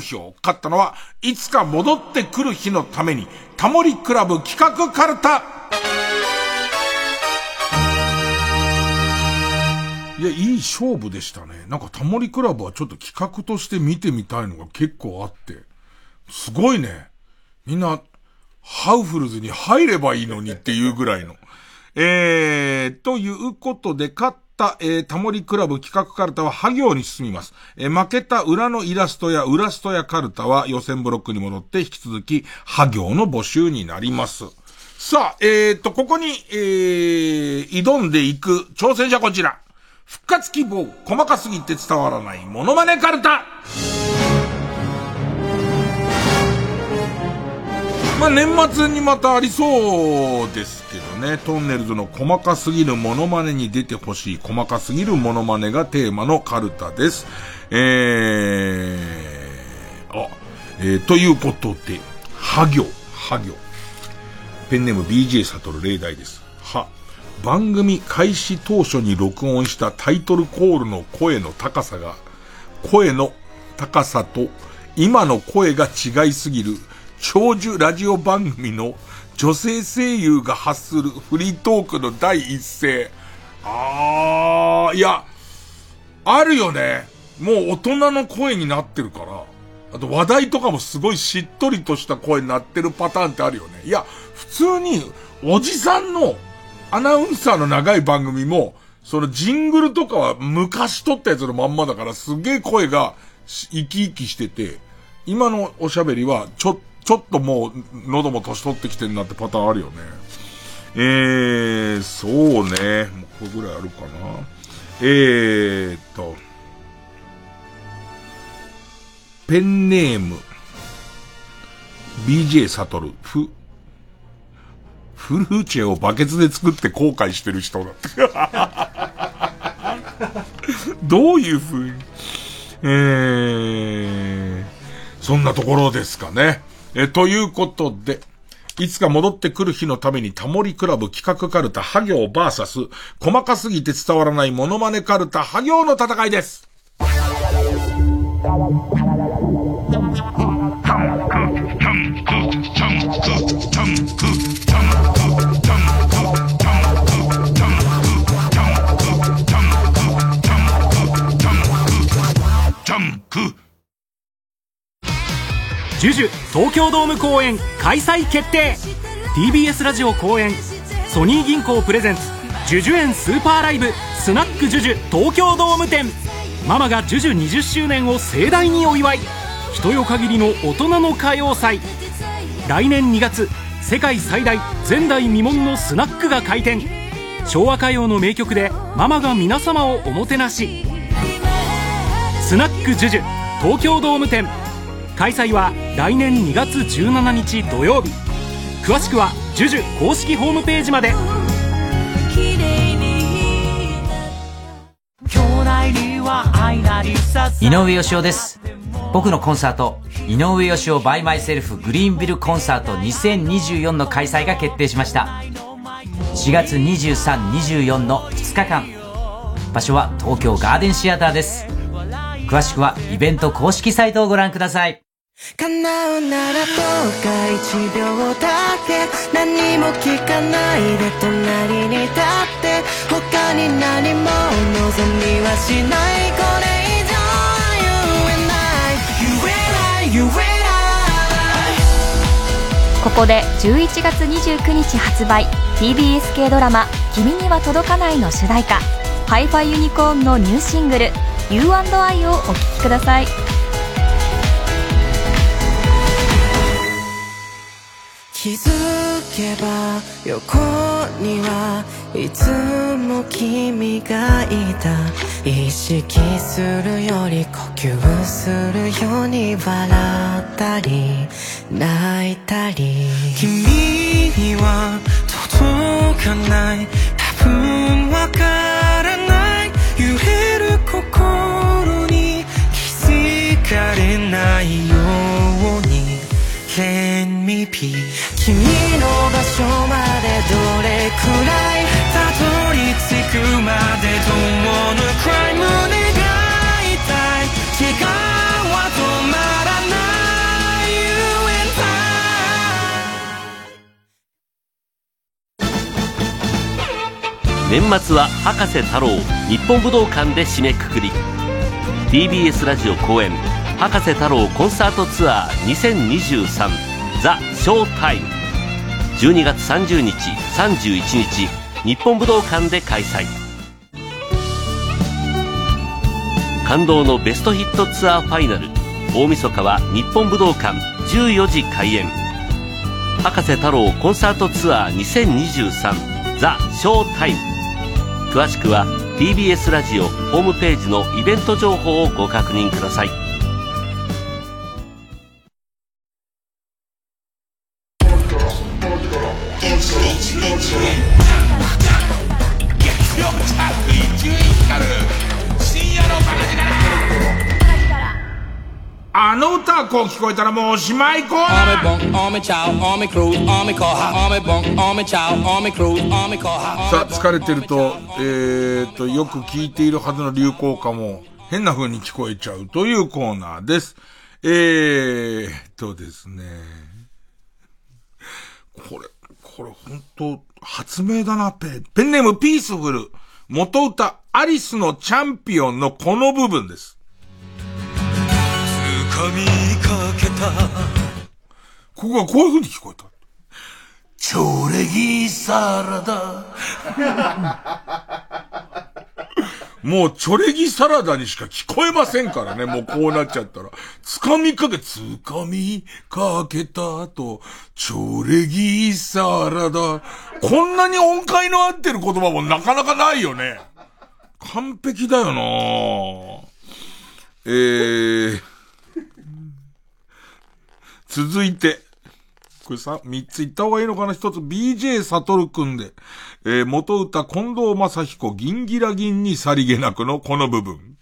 票。勝ったのは、いつか戻ってくる日のために、タモリクラブ企画カルタいや、いい勝負でしたね。なんかタモリクラブはちょっと企画として見てみたいのが結構あって。すごいね。みんな、ハウフルズに入ればいいのにっていうぐらいの。えー、ということで、勝った、えー、タモリクラブ企画カルタはハ行に進みます。えー負けた裏のイラストやウラストやカルタは予選ブロックに戻って引き続き、ハ行の募集になります。さあ、えーと、ここに、えー、挑んでいく挑戦者こちら。復活希望、細かすぎて伝わらないモノマネカルタまあ、年末にまたありそうですけどね、トンネルズの細かすぎるモノマネに出てほしい細かすぎるモノマネがテーマのカルタです。えー、あ、えー、ということで、は行、は行。ペンネーム BJ サトル例題です。は、番組開始当初に録音したタイトルコールの声の高さが、声の高さと今の声が違いすぎる長寿ラジオ番組の女性声優が発するフリートークの第一声。あー、いや、あるよね。もう大人の声になってるから。あと話題とかもすごいしっとりとした声になってるパターンってあるよね。いや、普通におじさんのアナウンサーの長い番組も、そのジングルとかは昔撮ったやつのまんまだからすげえ声が生き生きしてて、今のおしゃべりはちょ、ちょっともう喉も年取ってきてんなってパターンあるよね。えー、そうね。もうこれぐらいあるかな。えーと、ペンネーム、BJ サトル、ふ、フルーチェをバケツで作って後悔してる人だって。どういう風に？えー、そんなところですかね。え、ということで、いつか戻ってくる日のためにタモリクラブ企画カルタ、ハ行バーサス、細かすぎて伝わらないモノマネカルタ、ハ行の戦いです。ク。ジュジュ東京ドーム公演開催決定。TBS ラジオ公演ソニー銀行プレゼンツジュジュ園スーパーライブスナックジュジュ東京ドーム店。ママがジュジュ20周年を盛大にお祝い。人よ限りの大人の歌謡祭。来年2月世界最大前代未聞のスナックが開店。昭和歌謡の名曲でママが皆様をおもてなし。スナックジュジュ東京ドーム店。開催は来年2月17日土曜日。詳しくはジュジュ公式ホームページまで。井上芳雄です。僕のコンサート井上芳雄 by myself グリーンビルコンサート2024の開催が決定しました。4月2324の2日間。場所は東京ガーデンシアターです。詳しくはイベント公式サイトをご覧ください。叶うならどうか一秒だけ。何も聞かないで隣に立って。他に何も望みはしない。これ以上は言えない。言えない。言えない。ここで11月29日発売。TBS 系ドラマ「君には届かない」の主題歌ハイファイユニコーンのニューシングル「You&I」をお聴きください。気づけば横にはいつも君がいた。意識するより呼吸するように笑ったり泣いたり。君には届かない。多分わかる心に気づかれないように。Let me be 君の場所までどれくらいたどり着くまで年末は博士太郎日本武道館で締めくくり。TBS ラジオ公演博士太郎コンサートツアー2023ザ・ショータイム。12月30日31日日本武道館で開催。感動のベストヒットツアーファイナル大晦日は日本武道館14時開演。博士太郎コンサートツアー2023ザ・ショータイム。詳しくは TBS ラジオホームページのイベント情報をご確認ください。の歌がこう聞こえたらもうおしまいコーナー.さあ、疲れてると、えーと、よく聞いているはずの流行歌も変な風に聞こえちゃうというコーナーです。えーとですね。これ、これ本当発明だな、ペン。ペンネームピースフル。元歌、アリスのチャンピオンのこの部分です。掴みかけたここがこういう風に聞こえた。チョレギサラダ もう、チョレギサラダにしか聞こえませんからね、もうこうなっちゃったら。つかみかけ、つかみかけたと、チョレギサラダ。こんなに音階の合ってる言葉もなかなかないよね。完璧だよなえー、続いて、これさ、三つ言った方がいいのかな？一つ、BJ サトルくんで、えー、元歌近藤正彦、銀ギラ銀にさりげなくのこの部分。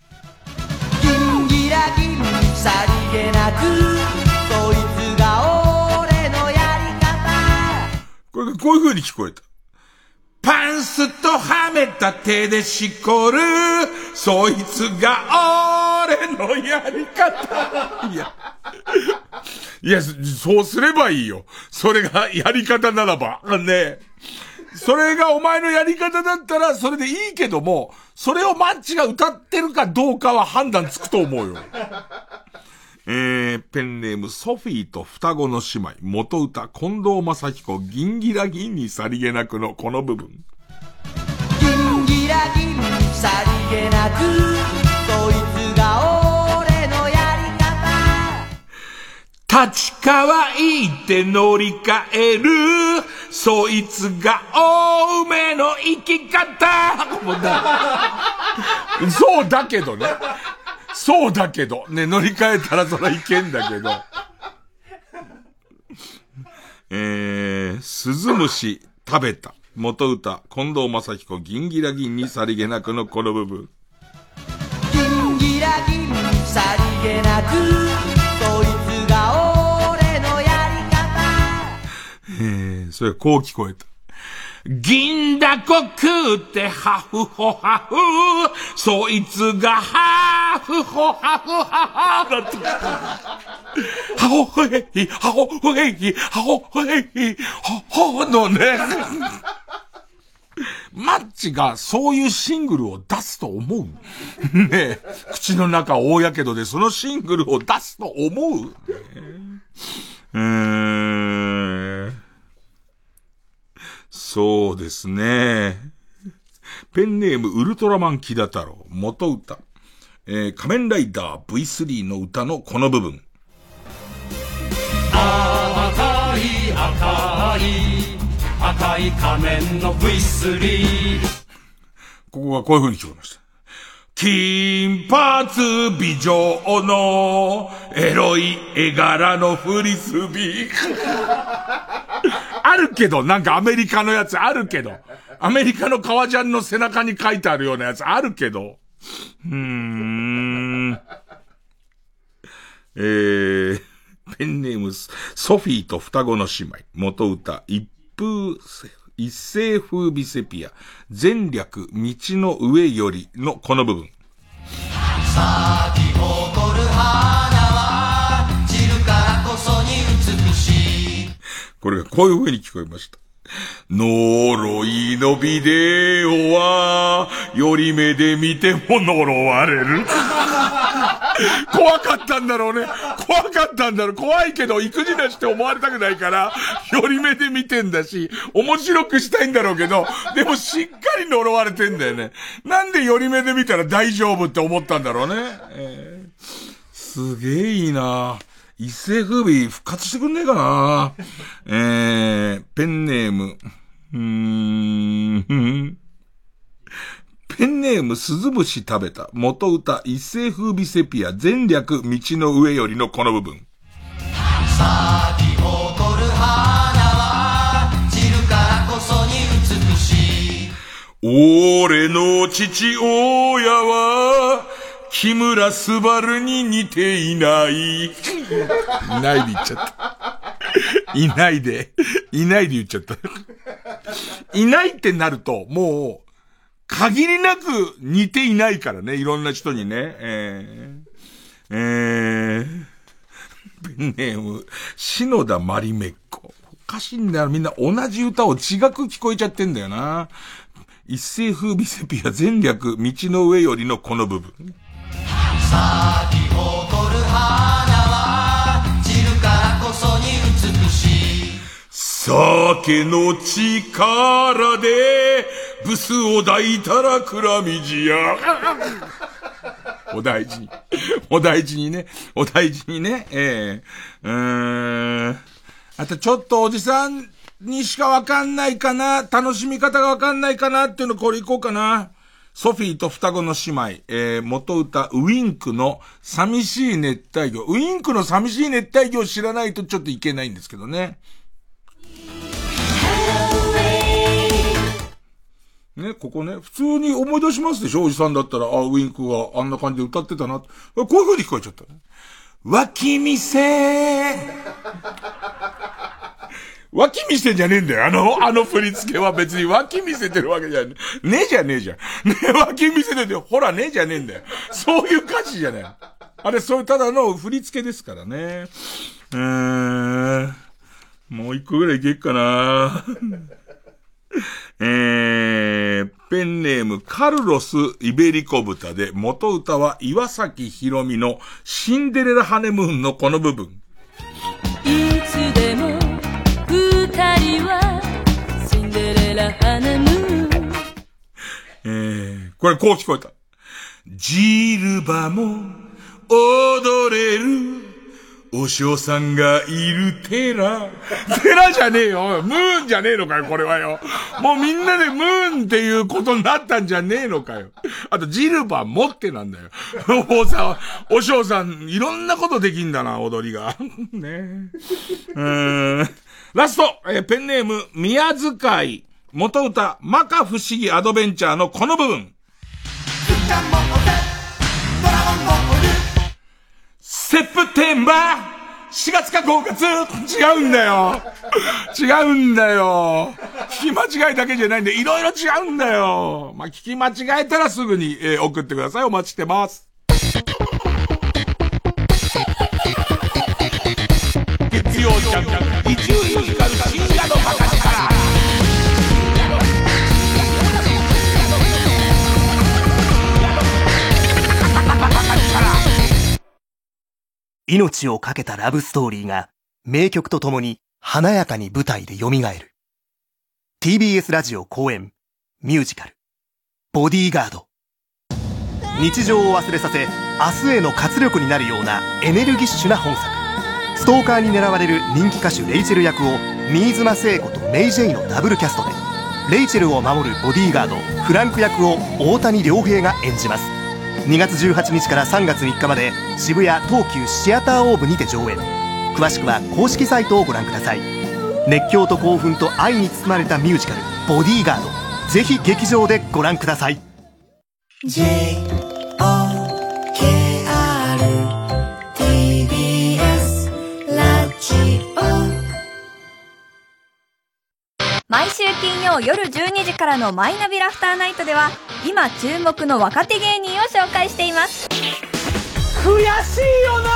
ギンギラギンさりげなくそいつが俺のやり方これがこういう風に聞こえた。パンスとはめた手でしこる、そいつが俺のやり方。いや。いや、そうすればいいよ。それがやり方ならば。ねそれがお前のやり方だったら、それでいいけども、それをマッチが歌ってるかどうかは判断つくと思うよ。えー、ペンネームソフィーと双子の姉妹、元歌近藤正彦、銀ギラ銀にさりげなくのこの部分。ギギラギンさりげなく立川行って乗り換える、そいつが青梅の生き方もうだそうだけどね。そうだけど。ね、乗り換えたらそらいけんだけど。えー、鈴虫食べた。元歌、近藤正彦、銀ギラ銀にさりげなくのこの部分。ギンギラギンさりげなくー、それこう聞こえた。銀だこ食ってハフホハフ、そいつがハフホハフハフだってきた。ハホホヘイ、ハホホヘイ、ハホホヘイ、ホホのね。マッチがそういうシングルを出すと思う？ねえ。口の中大やけどでそのシングルを出すと思う、ね、うーん。そうですね。ペンネームウルトラマンキダ太郎、元歌。えー、仮面ライダー V3 の歌のこの部分。赤い赤い赤い仮面の V3 ここがこういう風に聞こえました。金髪美女のエロい絵柄のフリスビー。あるけど、なんかアメリカのやつあるけど。アメリカの革ジャンの背中に書いてあるようなやつあるけど。うーん。えー、ペンネームソフィーと双子の姉妹、元歌、一風、一世風美セピア、前略、道の上よりのこの部分。これがこういう風に聞こえました。呪いのビデオは、より目で見ても呪われる。怖かったんだろうね。怖かったんだろう。怖いけど、育児なしって思われたくないから、より目で見てんだし、面白くしたいんだろうけど、でもしっかり呪われてんだよね。なんでより目で見たら大丈夫って思ったんだろうね。えー、すげえいいなぁ一世風靡復活してくんねえかなえー、ペンネーム。うーん。ペンネーム鈴虫食べた。元歌一世風靡セピア全略道の上よりのこの部分。咲き誇る花は散るからこそに美しい。俺の父親は木村昴に似ていない。いないで言っちゃった。いないで、いないで言っちゃった。いないってなると、もう、限りなく似ていないからね、いろんな人にね。えー、えー、ペンネーム、篠田まりめっこ。おかしいんだよ。みんな同じ歌を違く聞こえちゃってんだよな。一世風靡セピア全略、道の上よりのこの部分。咲き誇る花は散るからこそに美しい酒の力でブスを抱いたら蔵みじやお大事に。お大事にね。お大事にね。ええー、うん。あとちょっとおじさんにしかわかんないかな。楽しみ方がわかんないかなっていうのこれいこうかな。ソフィーと双子の姉妹、えー、元歌、ウィンクの寂しい熱帯魚。ウィンクの寂しい熱帯魚を知らないとちょっといけないんですけどね。ね、ここね、普通に思い出しますでしょ？おじさんだったら、あ、ウィンクがあんな感じで歌ってたな。こういう風に聞こえちゃったね。脇見せ脇見せてんじゃねえんだよ。あの、あの振り付けは別に脇見せてるわけじゃねえ。ねえじゃねえじゃん。ねえ、脇見せてて、ほらねえじゃねえんだよ。そういう歌詞じゃない。あれ、そういうただの振り付けですからね。うー。もう一個ぐらいいけっかなえー、ペンネームカルロス・イベリコ豚で、元歌は岩崎宏美のシンデレラハネムーンのこの部分。いつでもはシンデレラハネムーン。えー、これこう聞こえた。ジルバも踊れるお嬢さんがいる寺。寺じゃねえよ。ムーンじゃねえのかよ、これはよ。もうみんなでムーンっていうことになったんじゃねえのかよ。あと、ジルバ持ってなんだよ。もうさ、お嬢さん、いろんなことできんだな、踊りが。ねえ。ーん。ラスト、えー、ペンネーム、宮遣い、元歌、マカ不思議アドベンチャーのこの部分。セプテンバー !4 月か5月違うんだよ違うんだよ聞き間違いだけじゃないんで、いろいろ違うんだよまあ、聞き間違えたらすぐに、えー、送ってください。お待ちしてます。命を懸けたラブストーリーが名曲とともに華やかに舞台で蘇る。TBS ラジオ公演ミュージカルボディーガード。日常を忘れさせ明日への活力になるようなエネルギッシュな本作。ストーカーに狙われる人気歌手レイチェル役を新妻聖子とメイ・ジェイのダブルキャストでレイチェルを守るボディーガードフランク役を大谷亮平が演じます2月18日から3月3日まで渋谷東急シアターオーブにて上演。詳しくは公式サイトをご覧ください。熱狂と興奮と愛に包まれたミュージカル「ボディーガード」ぜひ劇場でご覧ください。J 曜夜12時からのマイナビラフターナイトでは今注目の若手芸人を紹介しています。悔しいよな！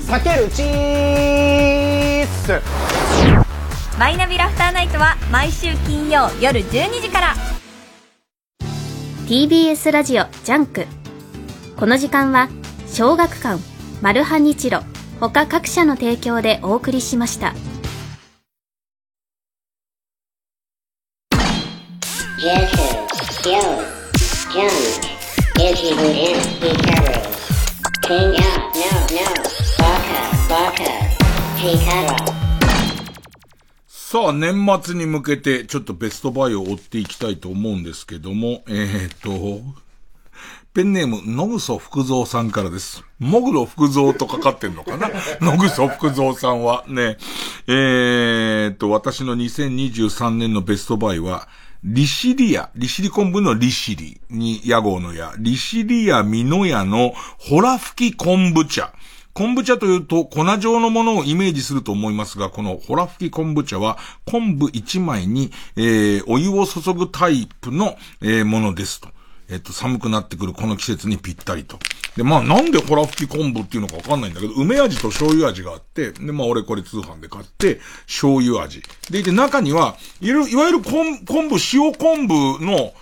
避けるチースマイナビラフターナイトは毎週金曜夜12時から。TBS ラジオジャンク。この時間は小学館マルハニチロ他各社の提供でお送りしましたさあ、年末に向けて、ちょっとベストバイを追っていきたいと思うんですけども、えー、っと、ペンネーム、野草福蔵さんからです。もぐろ福蔵とかかってんのかな？野草福蔵さんはね、えー、っと、私の2023年のベストバイは、リシリア、リシリ昆布のリシリに屋号の屋、リシリア美濃屋のホラ吹き昆布茶。昆布茶というと粉状のものをイメージすると思いますが、このホラ吹き昆布茶は昆布1枚に、えー、お湯を注ぐタイプの、えー、ものですと。えっと、寒くなってくるこの季節にぴったりと。で、まあなんでホラ吹き昆布っていうのかわかんないんだけど、梅味と醤油味があって、で、まあ俺これ通販で買って、醤油味。でいて中には、いるいわゆる昆昆布、塩昆布の、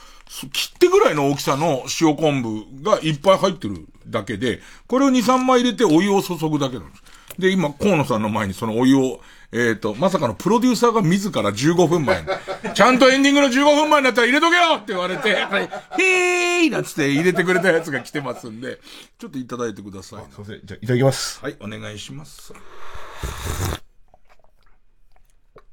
切ってぐらいの大きさの塩昆布がいっぱい入ってるだけで、これを2、3枚入れてお湯を注ぐだけなんです。で、今、河野さんの前にそのお湯を、えっ、ー、と、まさかのプロデューサーが自ら15分前に、ちゃんとエンディングの15分前になったら入れとけよって言われて、へーいなんつって入れてくれたやつが来てますんで、ちょっといただいてください。すいません。じゃあ、いただきます。はい、お願いします。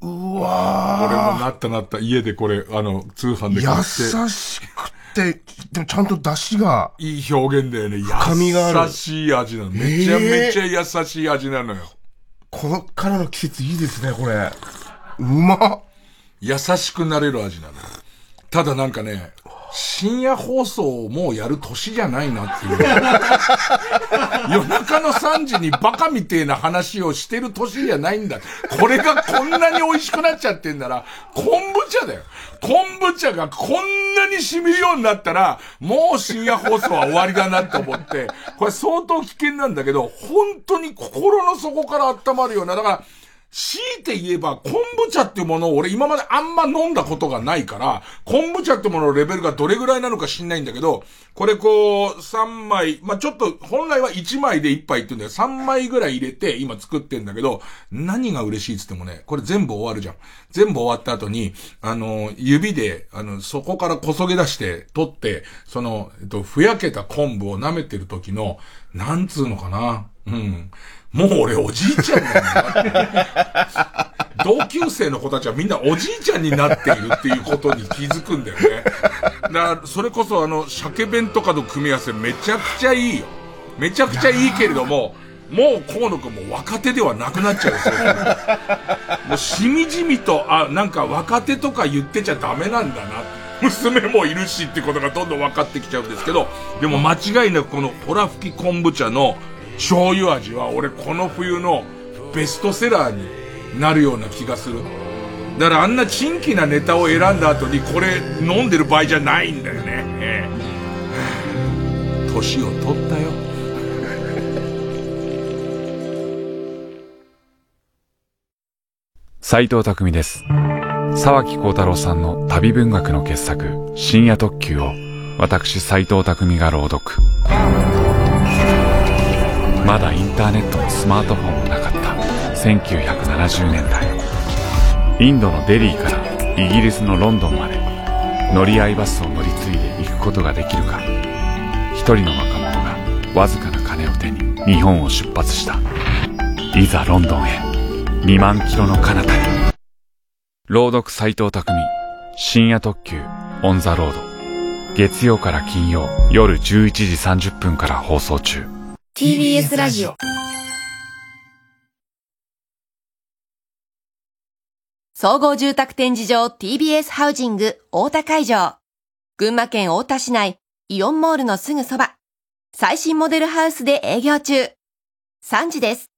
うわー俺もなったなった。家でこれ、あの、通販で買って。優しくて、でもちゃんと出汁が。いい表現だよね。深みがある。優しい味なの。めちゃめちゃ優しい味なのよ。このからの季節いいですね、これ。うまっ。優しくなれる味なの。ただなんかね、深夜放送をもうやる年じゃないなっていう。夜中の3時にバカみてえな話をしてる年じゃないんだ。これがこんなに美味しくなっちゃってんなら、昆布茶だよ。昆布茶がこんなに染みるようになったら、もう深夜放送は終わりだなって思って、これ相当危険なんだけど、本当に心の底から温まるような、だから、強いて言えば、昆布茶っていうものを俺今まであんま飲んだことがないから、昆布茶ってもののレベルがどれぐらいなのか知んないんだけど、これこう、3枚、まあ、ちょっと、本来は1枚で1杯って言うんだよ。3枚ぐらい入れて今作ってんだけど、何が嬉しいっつってもね、これ全部終わるじゃん。全部終わった後に、あの、指で、あの、そこからこそげ出して、取って、その、えっと、ふやけた昆布を舐めてる時の、なんつうのかな。うん。もう俺おじいちゃんなんだ同級生の子たちはみんなおじいちゃんになっているっていうことに気づくんだよね。だから、それこそあの、鮭弁とかの組み合わせめちゃくちゃいいよ。めちゃくちゃいいけれども、もう河野くんも若手ではなくなっちゃうですよ。もうしみじみと、あ、なんか若手とか言ってちゃダメなんだな。娘もいるしってことがどんどん分かってきちゃうんですけど、でも間違いなくこのホラ吹き昆布茶の醤油味は俺この冬のベストセラーになるような気がする。だからあんなチンキなネタを選んだ後にこれ飲んでる場合じゃないんだよね。ええ、年を取ったよ。斉藤匠です。沢木幸太郎さんの旅文学の傑作、深夜特急を、私斉藤匠が朗読。まだインターネットもスマートフォンもなかった1970年代。インドのデリーからイギリスのロンドンまで、乗り合いバスを乗り継いで行くことができるか。一人の若者がわずかな金を手に日本を出発した。いざロンドンへ。2万キロの彼方に。朗読斎藤匠深夜特急オンザロード月曜から金曜夜11時30分から放送中 TBS ラジオ。総合住宅展示場 TBS ハウジング大田会場。群馬県太田市内イオンモールのすぐそば。最新モデルハウスで営業中。3時です